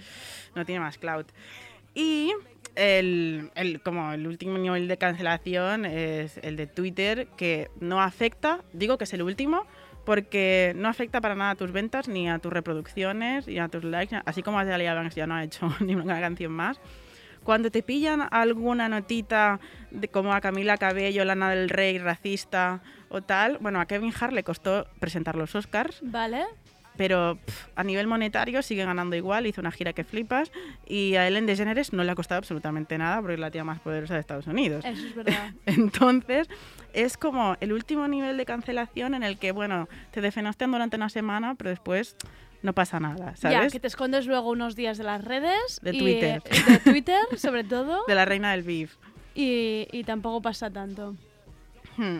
no tiene más cloud. Y el, el- como el último nivel de cancelación es el de Twitter, que no afecta, digo que es el último, porque no afecta para nada a tus ventas, ni a tus reproducciones, ni a tus likes, así como Azalea Banks ya no ha hecho ni una canción más. Cuando te pillan alguna notita de como a Camila Cabello, Lana del Rey, racista o tal, bueno, a Kevin Hart le costó presentar los Oscars, ¿Vale? pero a nivel monetario sigue ganando igual, hizo una gira que flipas y a Ellen DeGeneres no le ha costado absolutamente nada porque es la tía más poderosa de Estados Unidos. Eso es verdad. Entonces, es como el último nivel de cancelación en el que, bueno, te defenestrian durante una semana, pero después no pasa nada, Ya, ¿sabes? que te escondes luego unos días de las redes. De y, Twitter. eh, de Twitter, sobre todo. De la reina del beef. Y, y tampoco pasa tanto. Hmm.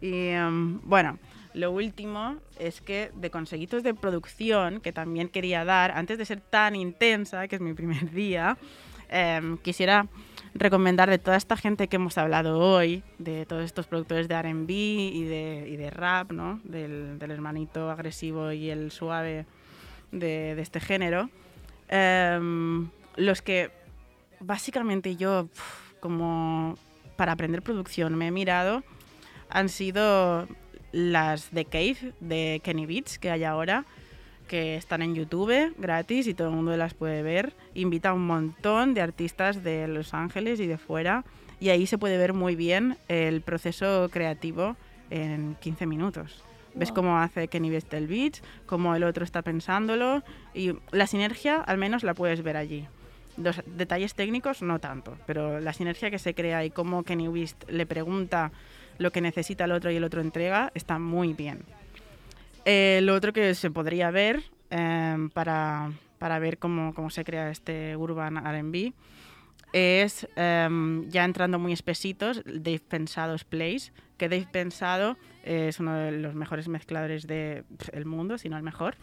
Y em, bueno, lo último es que de conseguitos de producción que también quería dar, antes de ser tan intensa, que es mi primer día, em, quisiera recomendar de toda esta gente que hemos hablado hoy, de todos estos productores de RB y de, rap, ¿no? del, hermanito agresivo y el suave de, este género, em, los que básicamente yo, como para aprender producción, me he mirado han sido las de Cave de Kenny Beats que hay ahora, que están en YouTube gratis y todo el mundo las puede ver. Invita a un montón de artistas de Los Ángeles y de fuera y ahí se puede ver muy bien el proceso creativo en 15 minutos. Ves cómo hace Kenny Beats el beat, cómo el otro está pensándolo y la sinergia al menos la puedes ver allí. Los detalles técnicos no tanto, pero la sinergia que se crea y cómo Kenny West le pregunta lo que necesita el otro y el otro entrega está muy bien. Eh, lo otro que se podría ver em, para, para ver cómo, cómo se crea este urban RB es em, ya entrando muy espesitos, Dave Pensado's Place, que Dave Pensado es uno de los mejores mezcladores del mundo, si no el mejor,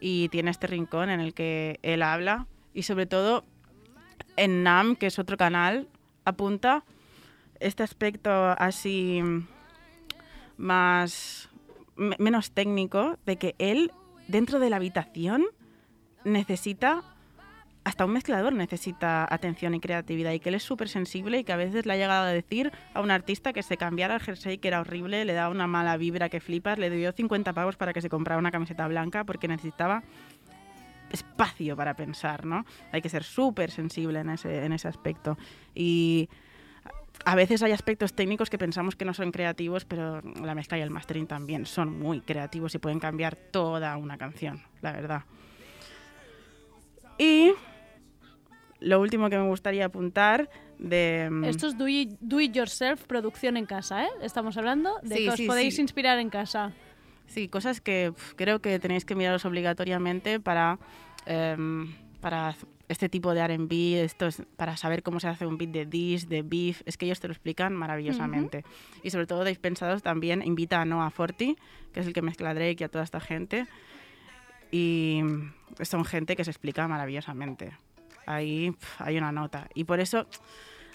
y tiene este rincón en el que él habla y sobre todo en NAM, que es otro canal, apunta este aspecto así más me- menos técnico de que él dentro de la habitación necesita hasta un mezclador necesita atención y creatividad y que él es súper sensible y que a veces le ha llegado a decir a un artista que se cambiara el jersey que era horrible, le daba una mala vibra que flipas, le dio 50 pavos para que se comprara una camiseta blanca porque necesitaba espacio para pensar, ¿no? Hay que ser súper sensible en ese, en ese aspecto. Y a veces hay aspectos técnicos que pensamos que no son creativos, pero la mezcla y el mastering también son muy creativos y pueden cambiar toda una canción, la verdad. Y lo último que me gustaría apuntar de... mm, Esto es do it, do it yourself, producción en casa, ¿eh? Estamos hablando de Sí, que os sí, podéis sí. inspirar en casa. Sí, cosas que creo que tenéis que miraros obligatoriamente para, em, para este tipo de R&B, estos, para saber cómo se hace un beat de dis, de beef, es que ellos te lo explican maravillosamente. Y sobre todo Dave Pensados también invita a Noah Forti, que es el que mezcla a Drake y a toda esta gente. y son gente que se explica maravillosamente. Ahí pf, hay una nota. Y por eso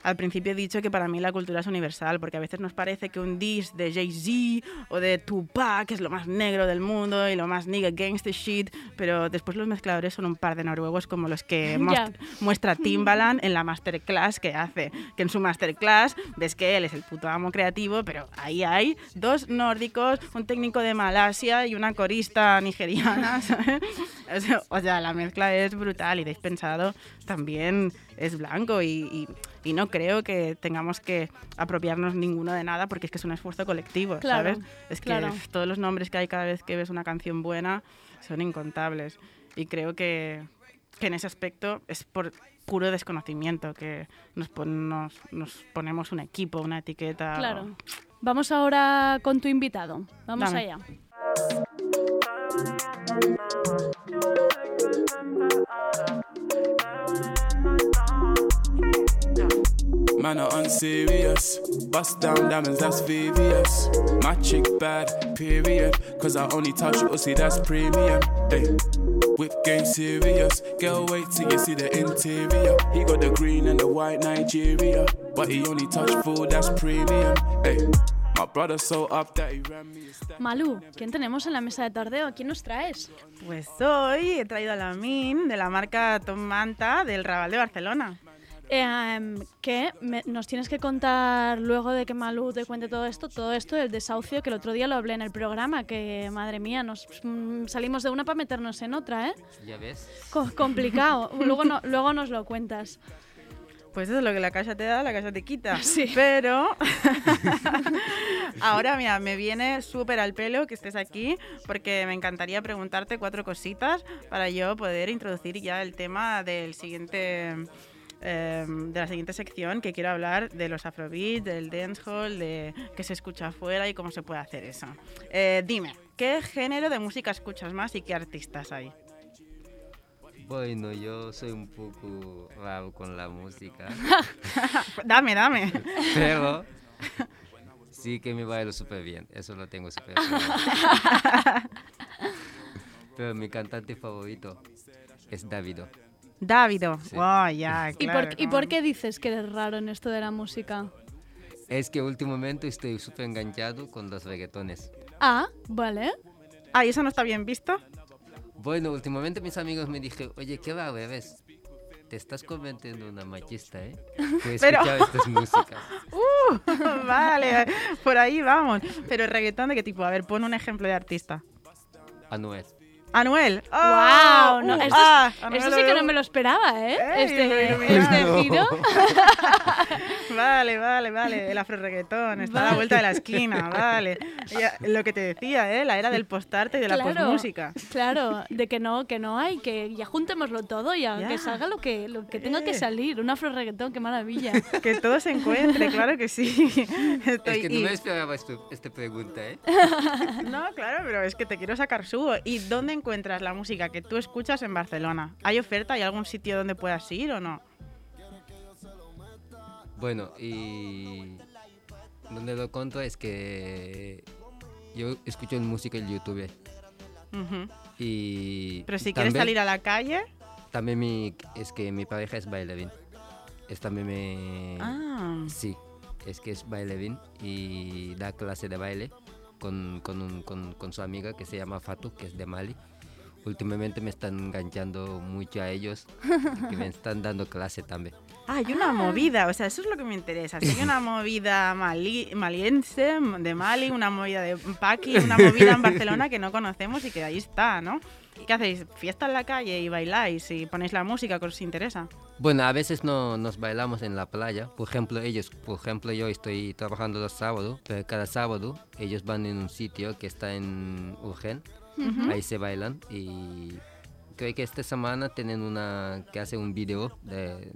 al principio he dicho que para mí la cultura es universal, porque a veces nos parece que un diss de Jay-Z o de Tupac es lo más negro del mundo y lo más nigga gangster shit, pero después los mezcladores son un par de noruegos como los que Ya. muestra Timbaland en la masterclass que hace. Que en su masterclass ves que él es el puto amo creativo, pero ahí hay dos nórdicos, un técnico de Malasia y una corista nigeriana, ¿sabes? O sea, la mezcla es brutal y de pensado también es blanco y, y- y no creo que tengamos que apropiarnos ninguno de nada porque es que es un esfuerzo colectivo, Claro, ¿sabes? Es que claro. todos los nombres que hay cada vez que ves una canción buena son incontables y creo que, que en ese aspecto es por puro desconocimiento que nos, pon- nos, nos ponemos un equipo, una etiqueta. o- Claro. Vamos ahora con tu invitado. Vamos Dame. allá. Man are unserious. Bust down diamonds, that's VVS. My chick bad, period. Cause I only touch pussy, that's premium. Hey. Whip game serious. Girl, wait till you see the interior. He got the green and the white Nigeria. But he only touch full, that's premium. Hey. ¿quién tenemos en la mesa de tardeo? ¿Quién nos traes? Pues hoy he traído a la Min de la marca Tom Manta del Raval de Barcelona. Eh, em, que me- nos tienes que contar luego de que Malu te cuente todo esto, todo esto del desahucio, que el otro día lo hablé en el programa, que madre mía, nos mm, salimos de una para meternos en otra, ¿eh? Ya ves. Co- complicado. luego, no, luego nos lo cuentas. Pues eso es lo que la casa te da, la casa te quita. Sí. Pero ahora, mira, me viene súper al pelo que estés aquí porque me encantaría preguntarte cuatro cositas para yo poder introducir ya el tema del siguiente... eh, de la siguiente sección que quiero hablar de los afrobeats, del dancehall, de qué se escucha afuera y cómo se puede hacer eso. Eh, dime, ¿qué género de música escuchas más y qué artistas hay? Bueno, yo soy un poco raro con la música, dame, dame. pero sí que me bailo súper bien, eso lo tengo súper claro. Pero mi cantante favorito es Davido. Davido. Sí. Wow, ya, ¿Y, claro, por, ¿Y por no. qué dices que eres raro en esto de la música? Es que últimamente estoy súper enganchado con los reggaetones. Ah, vale. Ah, ¿y eso no está bien visto? Bueno, últimamente mis amigos me dijeron, oye, qué raro eres. Te estás convirtiendo en una machista, ¿eh? Puedes Pero- escuchar estas músicas. Uh, vale, por ahí vamos. Pero el reggaetón de qué tipo? A ver, pon un ejemplo de artista. Anuel. Anuel. ¡Wow! ¡Ah! No, Uh, esto, ah, es- Anuel esto sí que no me lo esperaba, ¿eh? Ey, este este giro. Vale, vale, vale. El afro reggaetón está a la Vale. vuelta de la esquina, vale. Ya, lo que te decía, ¿eh? La era del postarte y de la Claro, posmúsica. Claro, de que no, que no hay, que ya juntémoslo todo, ya, Ya. que salga lo que, lo que tenga que Eh. salir. Un afro reggaetón, qué maravilla. Que todo se encuentre, claro que sí. Estoy- Es que no y- me esperaba este- esta pregunta, ¿eh? No, claro, pero es que te quiero sacar subo. ¿Y dónde encuentras la música que tú escuchas en Barcelona? ¿Hay oferta? ¿Hay algún sitio donde puedas ir o no? Bueno, y donde lo conto es que yo escucho música en YouTube Ujú. y Pero si quieres también- salir a la calle... también mi, es que mi pareja es bailarín. Es también me Ah. sí, es que es bailarín y da clase de baile con, con, un- con, con su amiga que se llama Fatu, que es de Mali. Últimamente me están enganchando mucho a ellos, que me están dando clase también. Ah, hay una movida, o sea, eso es lo que me interesa. Si hay una movida mali- maliense, de Mali, una movida de Paqui, una movida en Barcelona que no conocemos y que ahí está, ¿no? ¿Qué hacéis? ¿Fiesta en la calle y bailáis y ponéis la música que os interesa? Bueno, a veces no nos bailamos en la playa. Por ejemplo, ellos, por ejemplo, yo estoy trabajando los sábados, pero cada sábado ellos van en un sitio que está en Urgen. Ahí se bailan y creo que esta semana tienen una que hace un video de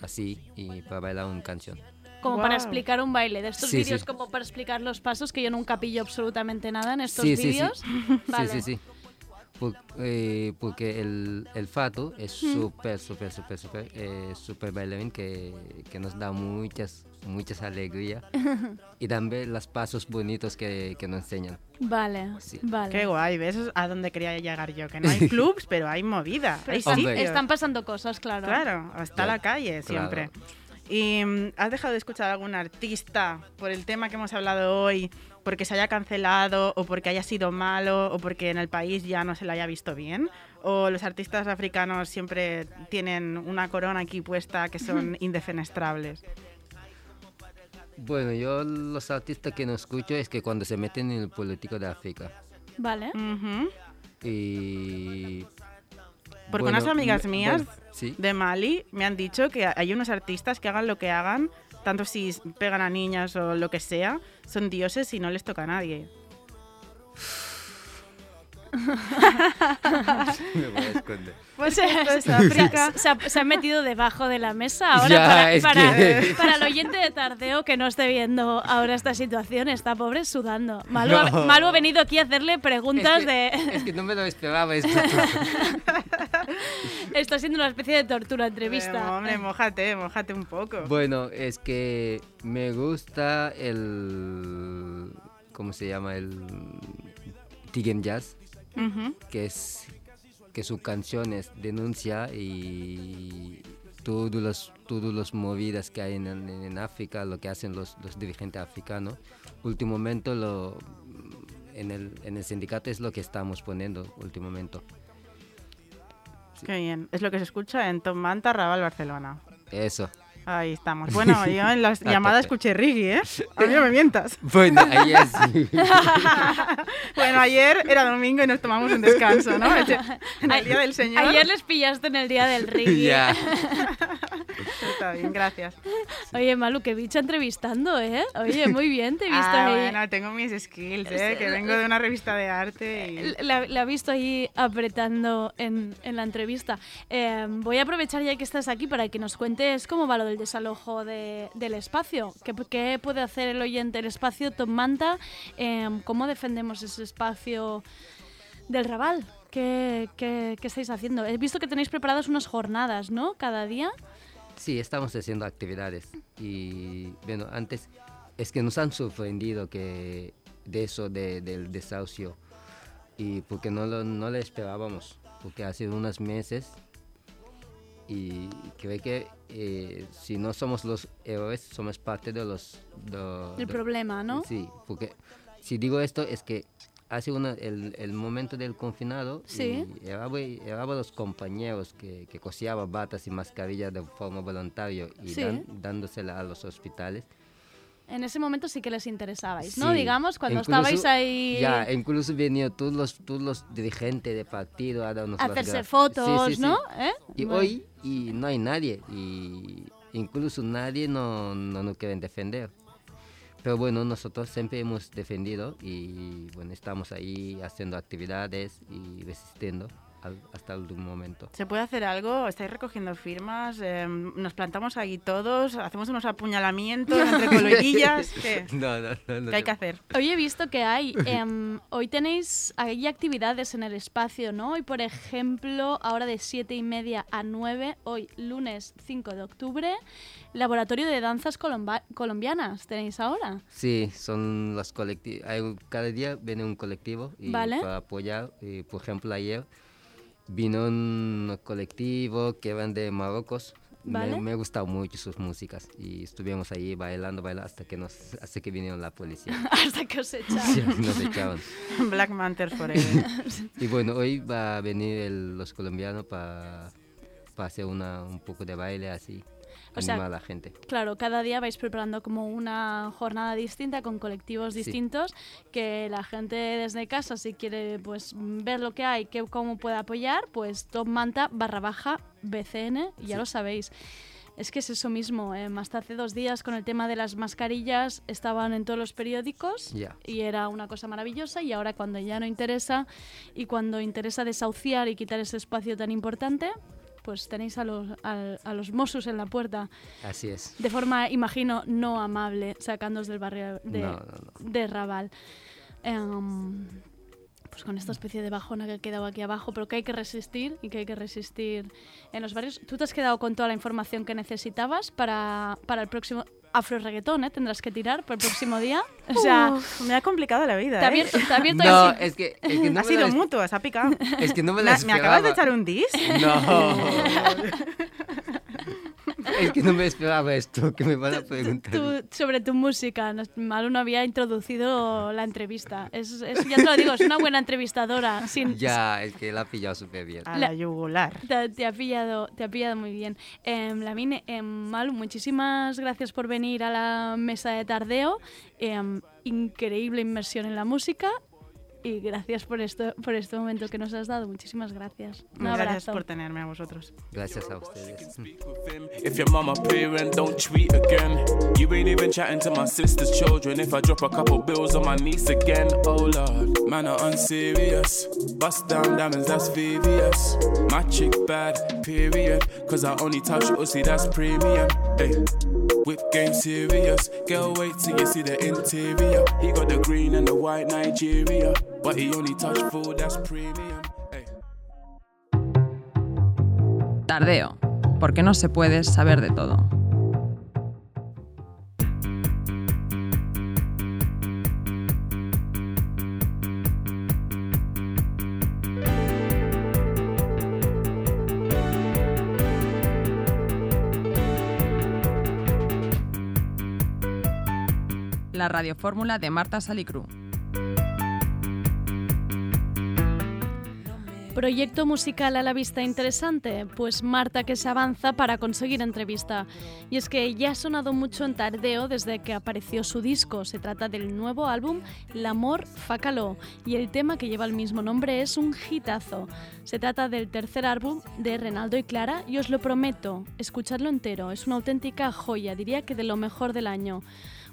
así y para bailar una canción. Como para explicar un baile. De estos Sí, vídeos sí. como para explicar los pasos, que yo nunca pillo absolutamente nada en estos Sí, sí, sí. vídeos. Sí, sí, sí. Por- eh, porque el, el Fato es súper, súper, súper, súper, eh, súper bailarín que, que nos da muchas, muchas alegrías. y también los pasos bonitos que, que nos enseñan. Vale, vale. Qué guay, ¿ves? Eso es a donde quería llegar yo, que no hay clubs, pero hay movida, Pero hay están, pasando cosas, claro. Claro, está Claro, la calle siempre. ¿Y mm, has dejado de escuchar a algún artista por el tema que hemos hablado hoy, porque se haya cancelado o porque haya sido malo o porque en el país ya no se le haya visto bien? ¿O los artistas africanos siempre tienen una corona aquí puesta que son indefenestrables? Bueno, yo los artistas que no escucho es que cuando se meten en el político de África. Vale. Y... Porque bueno, unas amigas mías bueno, sí. de Mali me han dicho que hay unos artistas que hagan lo que hagan, tanto si pegan a niñas o lo que sea, son dioses y no les toca a nadie. Me voy a esconder. Pues Se- esto es se- África. Se, ha- se ha metido debajo de la mesa ahora Ya, para, es para- que- para el oyente de Tardeo que no esté viendo ahora esta situación. Está pobre sudando. Malu, ha- No. Malu ha venido aquí a hacerle preguntas Es que- de... Es que no me lo esperaba esto. Está siendo una especie de tortura entrevista. Hombre, mójate, mójate un poco. Bueno, es que me gusta el... ¿Cómo se llama? El Tigen Jazz, Que es que su canción es denuncia y todos los, todos los movidas que hay en, en- en África, lo que hacen los, los dirigentes africanos. Últimamente lo, en, el, en el sindicato es lo que estamos poniendo últimamente. Qué bien. Es lo que se escucha en Tom Manta, Raval, Barcelona. Eso. Ahí estamos. Bueno, yo en las llamadas escuché reggae, ¿eh? A mí no me mientas. Bueno, ahí es. bueno, ayer era domingo y nos tomamos un descanso, ¿no? En el Día del Señor. Ayer les pillaste en el día del reggae. Ya. Está bien, gracias. Oye, Malu, qué bicha entrevistando, ¿eh? Oye, muy bien, te he visto Ah, ahí. bueno, tengo mis skills, ¿eh? Que vengo de una revista de arte y... La, la he visto ahí apretando en, en la entrevista. Eh, voy a aprovechar ya que estás aquí para que nos cuentes cómo va lo del desalojo de- del espacio. ¿Qué, qué puede hacer el oyente del espacio Tom Manta? Eh, ¿Cómo defendemos ese espacio del Raval? ¿Qué, qué, qué estáis haciendo? He visto que tenéis preparadas unas jornadas, ¿no? Cada día. Sí, estamos haciendo actividades y bueno, antes es que nos han sorprendido que de eso de- del desahucio y porque no lo, no lo esperábamos, porque hace unos meses y creo que eh, si no somos los héroes, somos parte de los... de- El de- problema, ¿no? Sí, porque si digo esto es que hace una, el, el momento del confinado Sí. y llevaba, llevaba los compañeros que, que coseaban batas y mascarillas de forma voluntaria y Sí. dan- dándosela a los hospitales. En ese momento sí que les interesabais, ¿no? Sí, Digamos, cuando incluso- estabais ahí... Ya, incluso venían todos los, todos los dirigentes de partido a darnos Hacerse fotos. ¿no? ¿Eh? Y Bueno. hoy y no hay nadie, y incluso nadie no, no nos quieren defender. Pero bueno, nosotros siempre hemos defendido y bueno, estamos ahí haciendo actividades y resistiendo hasta el último momento. ¿Se puede hacer algo? ¿Estáis recogiendo firmas? Eh, ¿Nos plantamos ahí todos? ¿Hacemos unos apuñalamientos entre coleguillas? ¿Qué? No, no, no. no ¿Qué hay que hacer? Hoy he visto que hay, em, hoy tenéis, hay actividades en el espacio, ¿no? Hoy, por ejemplo, ahora de 7 y media a 9, hoy lunes 5 de octubre, laboratorio de danzas colomba- colombianas, ¿tenéis ahora? Sí, son los colectivos. Cada día viene un colectivo y Vale. para apoyar. y, por ejemplo, ayer vino un colectivo que van de Marruecos. Vale. Me, me gustado mucho sus músicas y estuvimos ahí bailando, bailando hasta que nos, hasta que vinieron la policía. Hasta que os Sí, echaron. nos echaban. Black Manters Forever. Y bueno, hoy va a venir el- los colombianos para hacer una, un poco de baile así, O sea, animar a la gente. Claro, cada día vais preparando como una jornada distinta con colectivos Sí. distintos que la gente desde casa si quiere pues ver lo que hay, que, cómo puede apoyar, pues Top Manta barra baja BCN, ya lo sabéis. Es que es eso mismo, eh, hasta hace dos días con el tema de las mascarillas estaban en todos los periódicos y era una cosa maravillosa y ahora cuando ya no interesa y cuando interesa desahuciar y quitar ese espacio tan importante, pues tenéis a los, a los Mossos en la puerta Así es. de forma, imagino, no amable, sacándoos del barrio de, No, no, de Raval. Em, pues con esta especie de bajona que ha quedado aquí abajo, pero que hay que resistir y que hay que resistir en los barrios. Tú te has quedado con toda la información que necesitabas para, para el próximo afro reggaetón, ¿eh? Tendrás que tirar para el próximo día. O sea, Uf, me ha complicado la vida. te ha ¿eh? abierto, te ha abierto No, es que, es que no ha me sido mutuo, se ha picado. Es que no me ¿Me, la me acabas de echar un dis? No. es que no me esperaba esto, que me van a preguntar. tu- sobre tu música. Malu no había introducido la entrevista. Es, es- ya te lo digo, es una buena entrevistadora. Sin, Ya, es que la ha pillado súper bien. A la yugular. Te, te ha pillado, te ha pillado muy bien. Eh, Lamine, eh, Malu, muchísimas gracias por venir a la mesa de tardeo. Eh, increíble inmersión en la música. Y gracias por esto, por este momento que nos has dado. Muchísimas gracias. Un Gracias abrazo. por tenerme a vosotros. Gracias a ustedes. If your mama parent, don't tweet again. You ain't even chatting to my sister's children. If I drop a couple bills on my niece again, oh lord, man, are unserious. Bust down diamonds, that's VVS. My chick bad, period. Cause I only touch pussy, that's premium. Hey. Whip game serious. Girl, wait till you see the interior. He got the green and the white Nigeria. Premium. Tardeo, porque no se puede saber de todo. La radiofórmula de Marta Salicru. Proyecto musical a la vista interesante, pues Marta que se avanza para conseguir entrevista. Y es que ya ha sonado mucho en Tardeo desde que apareció su disco. Se trata del nuevo álbum L'amor fa calor y el tema que lleva el mismo nombre es un hitazo. Se trata del tercer álbum de Renaldo y Clara y os lo prometo, escuchadlo entero, es una auténtica joya, diría que de lo mejor del año.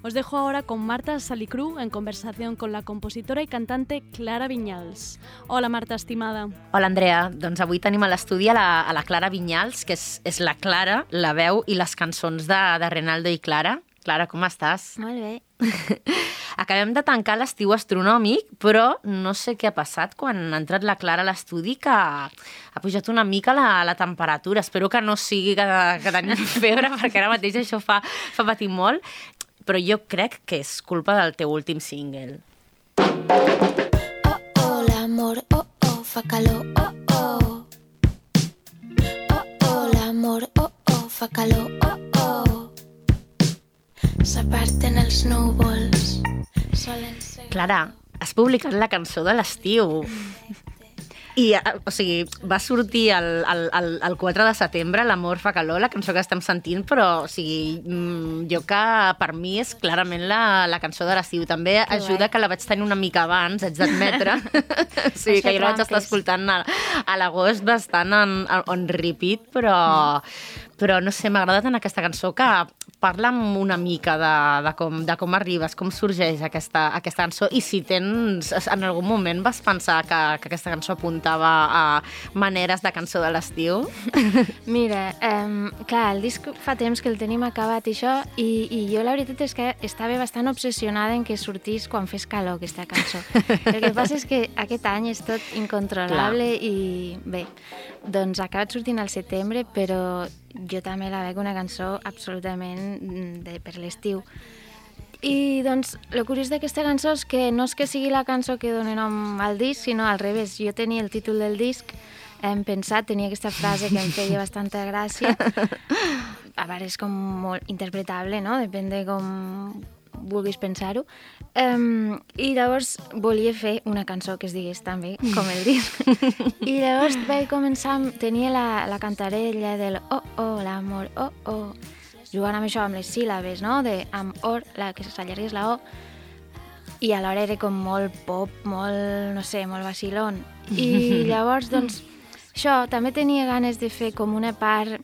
Os dejo ahora con Marta Salicru en conversación con la compositora y cantante Clara Viñals. Hola Marta, estimada. Hola, Andrea. Doncs avui tenim a l'estudi a, la, a la Clara Vinyals, que és, és la Clara, la veu i les cançons de, de Renaldo i Clara. Clara, com estàs? Molt bé. Acabem de tancar l'estiu astronòmic, però no sé què ha passat quan ha entrat la Clara a l'estudi, que ha pujat una mica la, la temperatura. Espero que no sigui que, que tenim febre, perquè ara mateix això fa, fa patir molt. Però jo crec que és culpa del teu últim single. Oh, l'amor, oh, oh, fa calor, oh, oh. Oh, oh, l'amor, oh, oh, fa calor, oh, oh. S'aparten els núvols, solen ser... Clara, has publicat la cançó de l'estiu. I, eh, o sigui, va sortir el, el, el, el 4 de setembre, L'amor fa calor, la cançó que estem sentint, però, o sigui, mm, jo que per mi és clarament la, la cançó de l'estiu. També Que ajuda guai. que la vaig tenir una mica abans, haig d'admetre. o sigui, que jo la vaig estar escoltant a, a l'agost bastant en, en repeat, però, però no sé, m'ha agradat en aquesta cançó que parla una mica de, de, com, de com arribes, com sorgeix aquesta, aquesta cançó i si tens, en algun moment vas pensar que, que aquesta cançó apuntava a maneres de cançó de l'estiu? Mira, um, clar, el disc fa temps que el tenim acabat i això, i, i jo la veritat és que estava bastant obsessionada en que sortís quan fes calor aquesta cançó. el que passa és que aquest any és tot incontrolable Clar. i bé, doncs ha acabat sortint al setembre, però jo també la veig una cançó absolutament mm, de, per l'estiu. I doncs, el curiós d'aquesta cançó és que no és que sigui la cançó que dona nom al disc, sinó al revés. Jo tenia el títol del disc, hem pensat, tenia aquesta frase que em feia bastanta gràcia. A veure, és com molt interpretable, no? Depèn de com vulguis pensar-ho. Um, I llavors volia fer una cançó que es digués també com el disc. I llavors vaig començar, amb- tenia la, la cantarella del oh, oh, l'amor, oh, oh, jugant amb això, amb les síl·labes, no? De amb or, la que s'allargués la o, i alhora era com molt pop, molt, no sé, molt vacilón. I llavors, doncs, això, també tenia ganes de fer com una part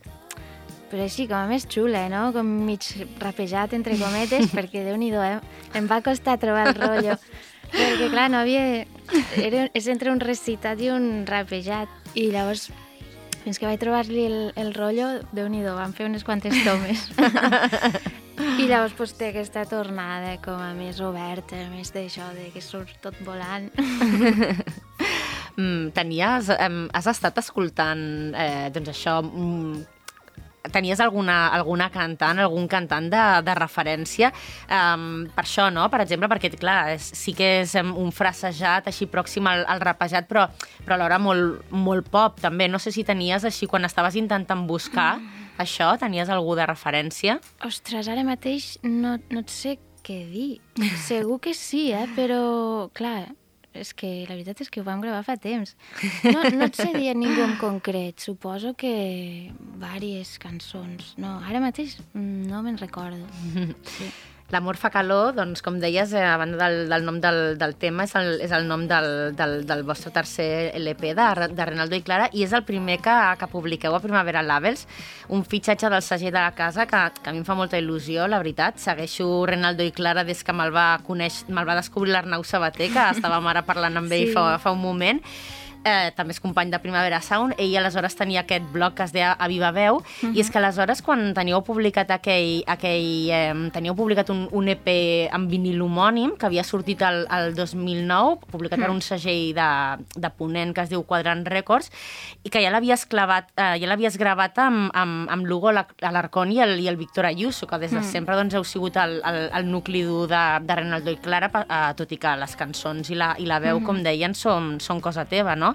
però així, com a més xula, no? Com mig rapejat, entre cometes, perquè déu-n'hi-do, eh? Em va costar trobar el rotllo. perquè, clar, no havia... Era, és entre un recitat i un rapejat. I llavors, fins que vaig trobar-li el, el rotllo, déu-n'hi-do, vam fer unes quantes tomes. I llavors pues, té aquesta tornada com a més oberta, més d'això, de que surt tot volant. mm, tenies, has estat escoltant, eh, doncs això, mm, tenies alguna, alguna cantant, algun cantant de, de referència um, per això, no? Per exemple, perquè, clar, és, sí que és un frasejat així pròxim al, al rapejat, però, però alhora molt, molt pop, també. No sé si tenies així, quan estaves intentant buscar això, tenies algú de referència? Ostres, ara mateix no, no et sé què dir. Segur que sí, eh? però, clar, és que la veritat és que ho vam gravar fa temps. No, no et sé dir ningú en concret, suposo que vàries cançons. No, ara mateix no me'n recordo. Sí. L'amor fa calor, doncs, com deies, eh, a banda del, del nom del, del tema, és el, és el nom del, del, del vostre tercer LP de, de Renaldo i Clara i és el primer que, que publiqueu a Primavera Labels, un fitxatge del segell de la casa que, que a mi em fa molta il·lusió, la veritat. Segueixo Renaldo i Clara des que me'l va, conèixer, me'l va descobrir l'Arnau Sabater, que estàvem ara parlant amb ell Sí. fa, fa un moment, eh, també és company de Primavera Sound, ell aleshores tenia aquest blog que es deia A Viva Veu, Mhm. i és que aleshores quan teníeu publicat aquell, aquell eh, teníeu publicat un, un EP en vinil homònim que havia sortit el, el 2009, publicat per Mm. un segell de, de Ponent que es diu Quadrant Records, i que ja l'havies clavat, eh, ja l'havies gravat amb, amb, amb Lugo, la- l'Alarcón i, el, i el Víctor Ayuso, que des de Mm. sempre doncs, heu sigut el, el, el nucli dur de, de Renaldo i Clara, eh, tot i que les cançons i la, i la veu, Mhm. com deien, són, són cosa teva, no?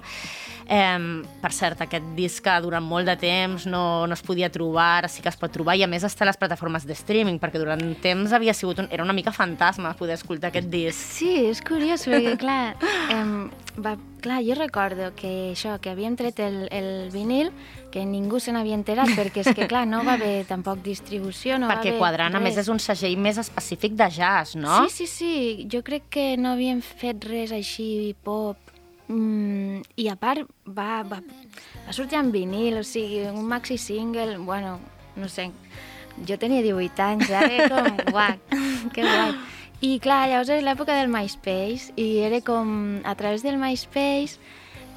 Eh, per cert, aquest disc que durant molt de temps no, no es podia trobar, ara sí que es pot trobar, i a més està a les plataformes de streaming, perquè durant temps havia sigut un, era una mica fantasma poder escoltar aquest disc. Sí, és curiós, perquè, clar, em, va, clar, jo recordo que això, que havíem tret el, el vinil, que ningú se n'havia enterat, perquè és que, clar, no va haver tampoc distribució, no va perquè haver Quadrant, a més, és un segell més específic de jazz, no? Sí, sí, sí, jo crec que no havíem fet res així pop, Mm, I a part va, va, va sortir en vinil, o sigui, un maxi single, bueno, no sé, jo tenia 18 anys, ara com, guai, que guai. I clar, llavors és l'època del MySpace, i era com, a través del MySpace,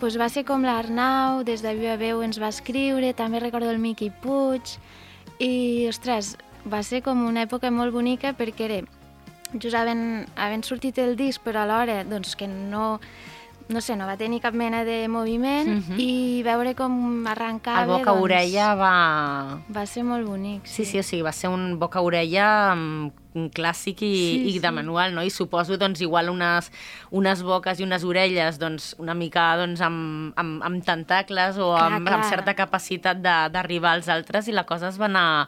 pues va ser com l'Arnau, des de Viva Veu ens va escriure, també recordo el Miqui Puig, i, ostres, va ser com una època molt bonica perquè era just havent, havent sortit el disc, però alhora doncs, que no, no sé, no va tenir cap mena de moviment Mhm. i veure com arrencava... El boca-orella va... Va ser molt bonic, Sí, sí, o sigui, va ser un boca-orella mm, clàssic i, Sí, i de sí. manual, no? I suposo, doncs, igual unes, unes boques i unes orelles, doncs, una mica, doncs, amb, amb, amb tentacles o Clar, amb, clar. amb certa capacitat de- d'arribar als altres i la cosa es va anar,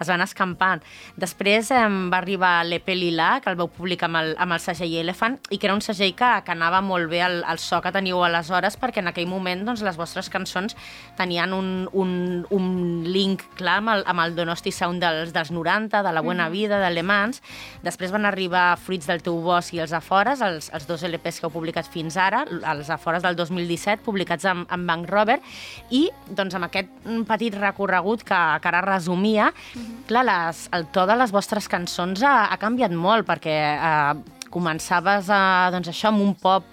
es va anar escampant. Després em va arribar l'EP Lila, que el vau publicar amb el, amb el segell Elephant, i que era un segell que, que anava molt bé al, al so que teniu aleshores, perquè en aquell moment doncs, les vostres cançons tenien un, un, un link clar amb el, amb el Donosti Sound dels, dels 90, de la Buena Mhm. Vida, de Le Mans. Després van arribar Fruits del teu bosc i els Afores, els, els dos LPs que heu publicat fins ara, els Afores del 2017, publicats amb, amb Bank Robert, i doncs, amb aquest mm, petit recorregut que, que ara resumia, clar, les, el to de les vostres cançons ha, ha canviat molt, perquè eh, començaves a, doncs, això amb un pop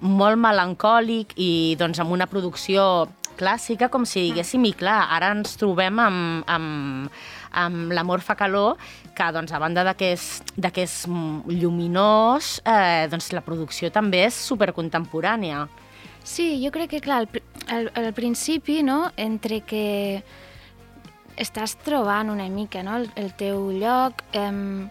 molt melancòlic i doncs, amb una producció clàssica, com si diguéssim, i clar, ara ens trobem amb, amb, amb l'amor fa calor, que doncs, a banda de que és, de que és lluminós, eh, doncs la producció també és supercontemporània. Sí, jo crec que, clar, al, al, al principi, no?, entre que estàs trobant una mica no? el, el teu lloc, eh,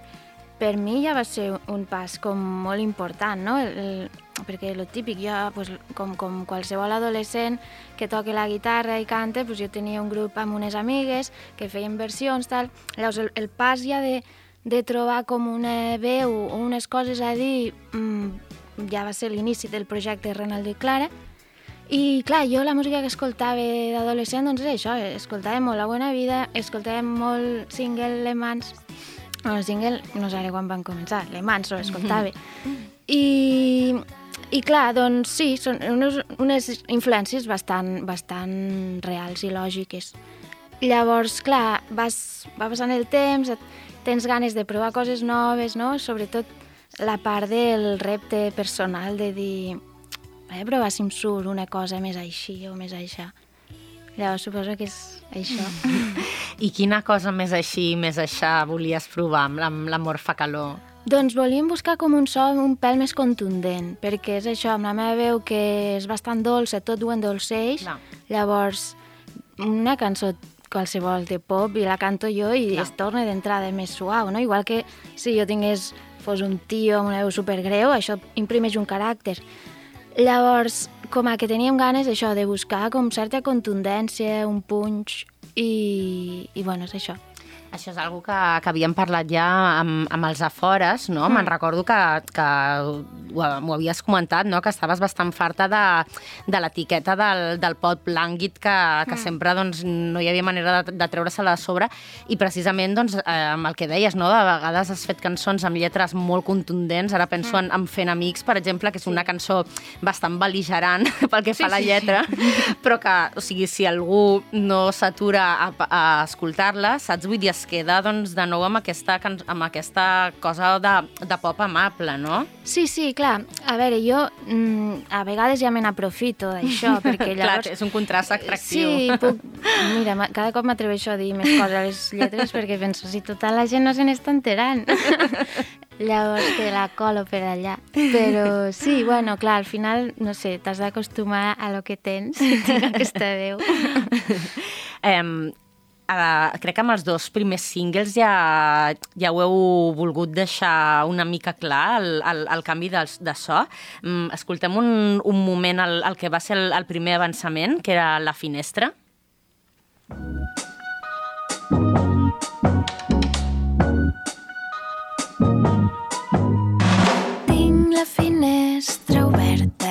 per mi ja va ser un pas com molt important, no? El, el, perquè el típic, jo, pues, com, com qualsevol adolescent que toca la guitarra i canta, pues, jo tenia un grup amb unes amigues que feien versions, tal. Llavors, el, el pas ja de, de trobar com una veu o unes coses a dir mm, ja va ser l'inici del projecte Renaldo i Clara, i clar, jo la música que escoltava d'adolescent doncs era això, escoltava molt La Buena Vida, escoltava molt single Le Mans, bueno, single no sé quan van començar, Le Mans ho escoltava. I, I clar, doncs sí, són unes, unes influències bastant, bastant reals i lògiques. Llavors, clar, vas, va passant el temps, et- tens ganes de provar coses noves, no? Sobretot la part del repte personal de dir a provar si em surt una cosa més així o més això. Llavors suposo que és això. I quina cosa més així, més aixà, volies provar amb, l'amor fa calor? Doncs volíem buscar com un so un pèl més contundent, perquè és això, amb la meva veu que és bastant dolça, tot ho endolceix, llavors una cançó qualsevol de pop i la canto jo i Clar. es torna d'entrada més suau, no? Igual que si jo tingués, fos un tio amb una veu supergreu, això imprimeix un caràcter. Llavors, com a que teníem ganes això de buscar com certa contundència, un punch i, i bueno, és això. Això és algo que, que havíem parlat ja amb, amb els afores, no? Mm. Me'n recordo que, que ho, m'ho havies comentat, no? Que estaves bastant farta de, de l'etiqueta del, del pot lànguid que, que Mm. sempre doncs, no hi havia manera de, de treure-se-la de sobre i precisament doncs, eh, amb el que deies, no? De vegades has fet cançons amb lletres molt contundents, ara penso en, en Fent Amics, per exemple, que és una cançó bastant bel·ligerant pel que fa a la sí. lletra, però que, o sigui, si algú no s'atura a, a escoltar-la, saps? Vull dir, es queda doncs, de nou amb aquesta, amb aquesta cosa de, de pop amable, no? Sí, sí, clar. A veure, jo mm, a vegades ja me n'aprofito d'això, perquè llavors... Clar, és un contrast atractiu. Sí, puc... Mira, cada cop m'atreveixo a dir més coses a les lletres perquè penso, si tota la gent no se n'està enterant. Llavors que la colo per allà. Però sí, bueno, clar, al final, no sé, t'has d'acostumar a lo que tens, tinc aquesta veu. Eh, Uh, crec que amb els dos primers singles ja, ja ho heu volgut deixar una mica clar, el, el, el canvi de, de so. Mm, escoltem un, un moment el, el que va ser el, el primer avançament, que era La Finestra. Tinc la finestra oberta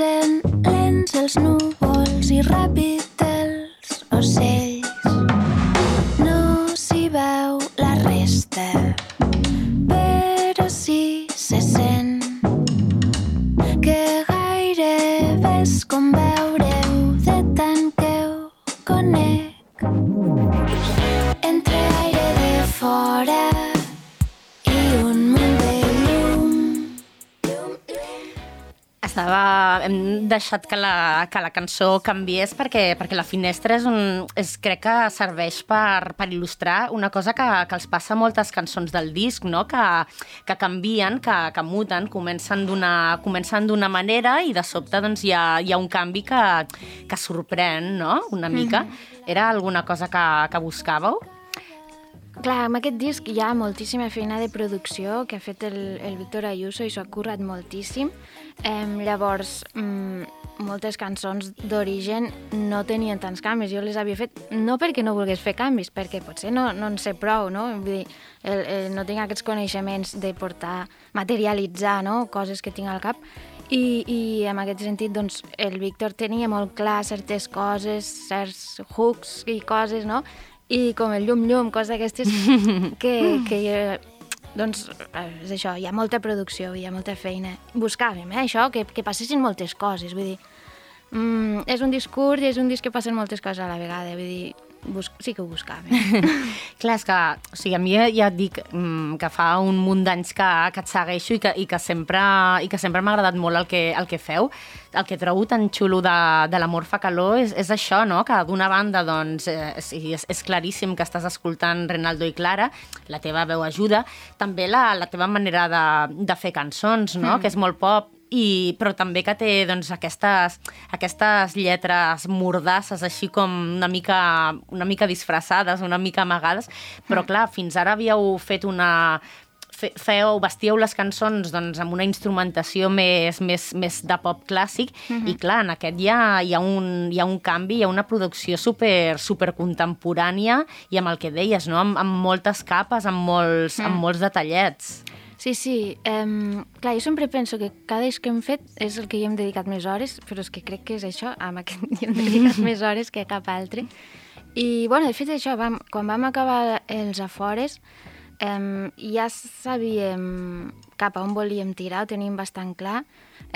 passen lents els núvols i ràpid els ocells. No s'hi veu la resta, però sí se sent que gairebé és com veure-ho de tant que ho conec. Entre aire de fora Estava... Hem deixat que la, que la cançó canviés perquè, perquè la finestra és un, és, crec que serveix per, per il·lustrar una cosa que, que els passa a moltes cançons del disc, no? que, que canvien, que, que muten, comencen d'una manera i de sobte doncs, hi, ha, hi ha un canvi que, que sorprèn no? una mica. Era alguna cosa que, que buscàveu? Clar, amb aquest disc hi ha moltíssima feina de producció que ha fet el, el Víctor Ayuso i s'ho ha currat moltíssim. Eh, llavors, mm, moltes cançons d'origen no tenien tants canvis. Jo les havia fet no perquè no volgués fer canvis, perquè potser no, no en sé prou, no? Vull dir, el, el, no tinc aquests coneixements de portar, materialitzar no? coses que tinc al cap. I, i en aquest sentit, doncs, el Víctor tenia molt clar certes coses, certs hooks i coses, no? I com el llum-llum, coses d'aquestes que, que jo, doncs, eh, és això, hi ha molta producció, hi ha molta feina. Buscàvem, eh, això, que, que passessin moltes coses, vull dir, mm, és un disc curt i és un disc que passen moltes coses a la vegada, vull dir, bus sí que ho buscàvem. Clar, és que, o sigui, a mi ja et dic mm, que fa un munt d'anys que, que et segueixo i que, i que sempre, i que sempre m'ha agradat molt el que, el que feu. El que trobo tan xulo de, de l'amor fa calor és, és això, no? que d'una banda doncs, eh, és, és, és claríssim que estàs escoltant Renaldo i Clara, la teva veu ajuda, també la, la teva manera de, de fer cançons, no? Mm. que és molt pop, i, però també que té doncs, aquestes, aquestes lletres mordasses, així com una mica, una mica disfressades, una mica amagades, però clar, fins ara havíeu fet una fe- feu, vestíeu les cançons doncs, amb una instrumentació més, més, més de pop clàssic Mhm. i clar, en aquest hi ha, hi, ha un, hi ha un canvi, hi ha una producció super, super contemporània i amb el que deies, no? amb, amb moltes capes, amb molts, Mm. amb molts detallets. Sí, sí. Um, clar, jo sempre penso que cada disc que hem fet és el que hi hem dedicat més hores, però és que crec que és això, amb aquest hi hem dedicat més hores que cap altre. I, bueno, de fet, això, vam, quan vam acabar els afores, um, ja sabíem cap a on volíem tirar, ho teníem bastant clar,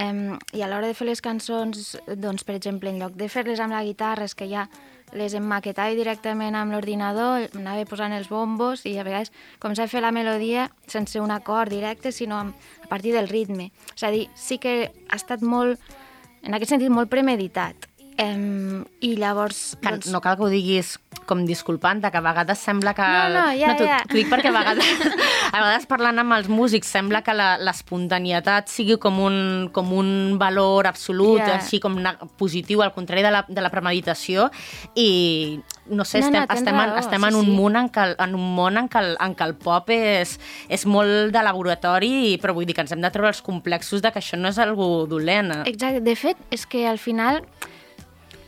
um, i a l'hora de fer les cançons, doncs, per exemple, en lloc de fer-les amb la guitarra, és que ja les emmaquetava directament amb l'ordinador, anava posant els bombos i a vegades començava a fer la melodia sense un acord directe, sinó a partir del ritme. És a dir, sí que ha estat molt, en aquest sentit, molt premeditat. Um, I llavors... Que no cal que ho diguis com disculpant, que a vegades sembla que... No, no, ja, t'ho- ja. T'ho dic perquè a vegades, a vegades parlant amb els músics sembla que la- l'espontanietat sigui com un, com un valor absolut, Ja. així com positiu, al contrari de la, de la premeditació, i no sé, No, estem, no, estem, en, estem sí, en, un sí. món en, què, en un món en què, el, en què el pop és, és molt de laboratori, però vull dir que ens hem de treure els complexos de que això no és algo dolent. Exacte. De fet, és que al final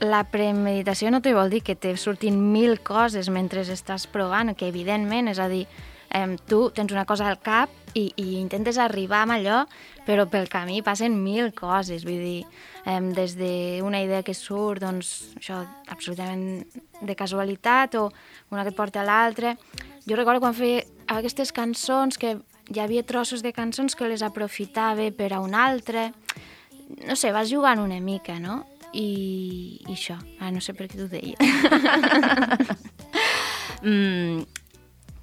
la premeditació no te vol dir que te surtin mil coses mentre estàs provant, que evidentment, és a dir, em, tu tens una cosa al cap i, i intentes arribar amb allò, però pel camí passen mil coses, vull dir, em, des d'una idea que surt, doncs, això, absolutament de casualitat, o una que et porta a l'altra. Jo recordo quan feia aquestes cançons que hi havia trossos de cançons que les aprofitava per a un altre, no sé, vas jugant una mica, no? I, i això, ah, no sé per què t'ho deia. mm,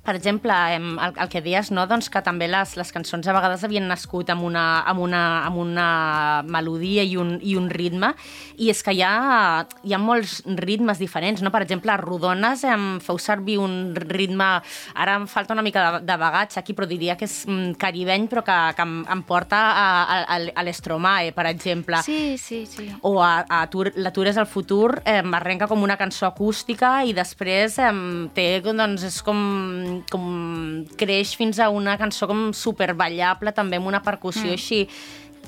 per exemple, em, el, el que dies, no? doncs que també les, les cançons a vegades havien nascut amb una, amb una, amb una melodia i un, i un ritme, i és que hi ha, hi ha molts ritmes diferents. No? Per exemple, a Rodones em feu servir un ritme, ara em falta una mica de, de bagatge aquí, però diria que és mm, caribeny, però que, que em, em porta a, a, a, a l'Estromae, per exemple. Sí, sí, sí. O a, a Tur, La Tour és el futur, eh, arrenca com una cançó acústica i després eh, té, doncs, és com, com creix fins a una cançó com superballable, també amb una percussió Mm. mm. així.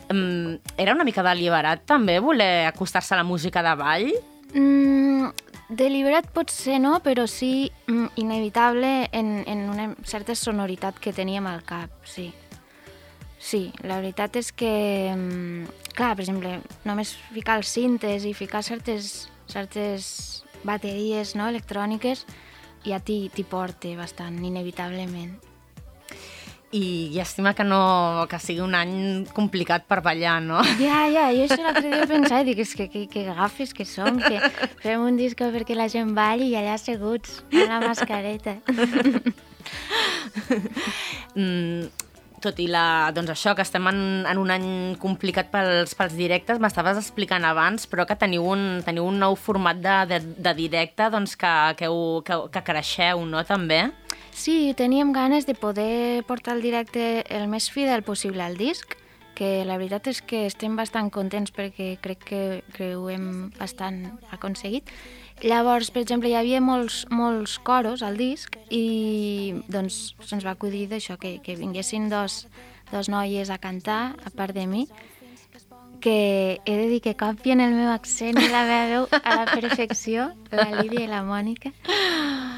Um, era una mica deliberat també voler acostar-se a la música de ball? Mm, deliberat pot ser no, però sí mm, inevitable en, en una certa sonoritat que teníem al cap, sí. Sí, la veritat és que, mm, clar, per exemple, només ficar els cintes i ficar certes, certes bateries no, electròniques ja t'hi t'hi porta bastant, inevitablement. I llàstima que, no, que sigui un any complicat per ballar, no? Ja, ja, jo això l'altre dia pensava, dic, és que, que, que gafes que som, que fem un disco perquè la gent balli i allà asseguts, amb la mascareta. mm, tot i la, doncs això, que estem en, en un any complicat pels, pels directes, m'estaves explicant abans, però que teniu un, teniu un nou format de, de, de directe doncs que, que, que, que creixeu, no, també? Sí, teníem ganes de poder portar el directe el més fidel possible al disc, que la veritat és que estem bastant contents perquè crec que, que ho hem bastant aconseguit. Llavors, per exemple, hi havia molts, molts coros al disc i doncs se'ns va acudir d'això, que, que vinguessin dos, dos noies a cantar, a part de mi, que he de dir que copien el meu accent i la meva veu a la perfecció, la Lídia i la Mònica.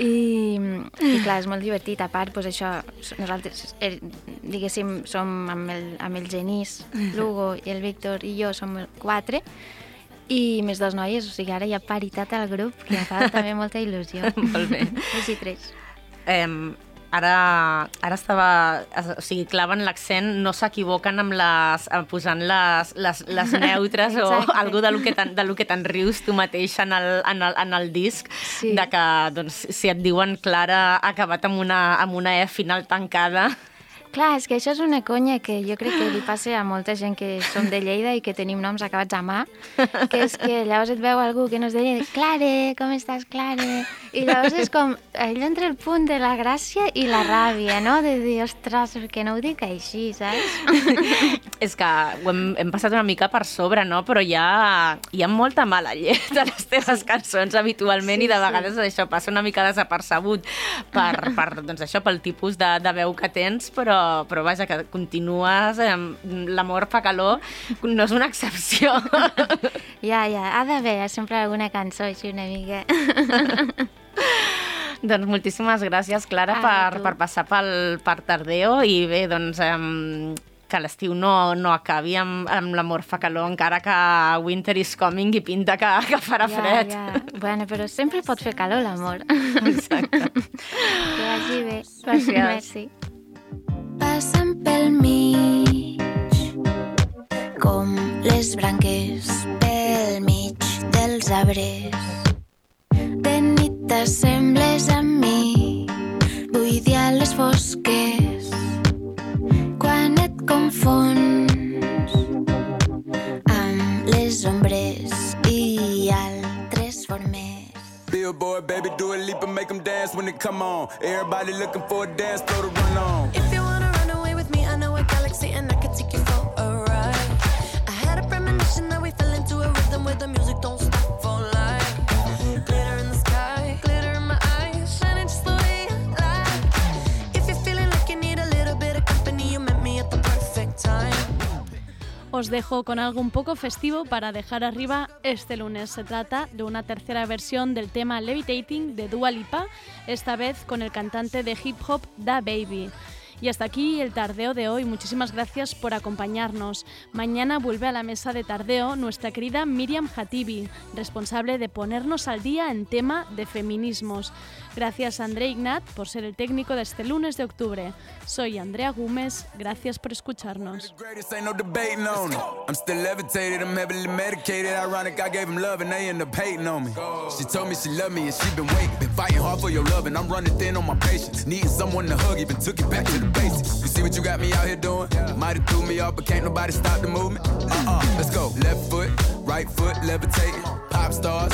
I, i clar, és molt divertit. A part, doncs això, nosaltres, eh, diguéssim, som amb el, amb el Genís, l'Hugo i el Víctor i jo som quatre, i més dos noies, o sigui, ara hi ha paritat al grup, que em fa també molta il·lusió. Molt bé. Tres i tres. Eh, ara, ara estava... O sigui, claven l'accent, no s'equivoquen amb les, amb posant les, les, les neutres o algú de lo que de lo que te'n rius tu mateix en el, en el, en el disc, Sí. de que doncs, si et diuen Clara ha acabat amb una, amb una E final tancada... Clar, és que això és una conya que jo crec que li passa a molta gent que som de Lleida i que tenim noms acabats a mà, que és que llavors et veu algú que no es deia Clare, com estàs, Clare? I llavors és com, allò entre el punt de la gràcia i la ràbia, no? De dir, ostres, per què no ho dic així, saps? És que ho hem, hem passat una mica per sobre, no? Però hi ha, hi ha molta mala llet a les teves sí. cançons habitualment Sí, i de sí. vegades això passa una mica desapercebut per, per, doncs això, pel tipus de, de veu que tens, però, però vaja, que continues, eh, l'amor fa calor, no és una excepció. Ja, ja, ha d'haver sempre alguna cançó així una mica. doncs moltíssimes gràcies, Clara, Ah, per, tu. per passar pel, per Tardeo i bé, doncs... Eh, que l'estiu no, no acabi amb, amb l'amor fa calor, encara que winter is coming i pinta que, que farà fred. Ja, ja. Bueno, però sempre pot fer calor l'amor. Exacte. Que vagi bé. Gràcies. Merci passen pel mig com les branques pel mig dels arbres. De nit t'assembles a mi, vull dir a les fosques, quan et confons amb les ombres i altres formes. Billboard, baby, do a leap and make them dance when they come on. Everybody looking for a dance floor to run on. If you wanna Os dejo con algo un poco festivo para dejar arriba este lunes. Se trata de una tercera versión del tema Levitating de Dua Lipa, esta vez con el cantante de hip hop Da Baby. Y hasta aquí el tardeo de hoy. Muchísimas gracias por acompañarnos. Mañana vuelve a la mesa de tardeo nuestra querida Miriam Hatibi, responsable de ponernos al día en tema de feminismos. Gracias André Ignat por ser el técnico de este lunes de octubre. Soy Andrea Gómez. Gracias por escucharnos. Let's go. Left foot, right foot. Pop stars,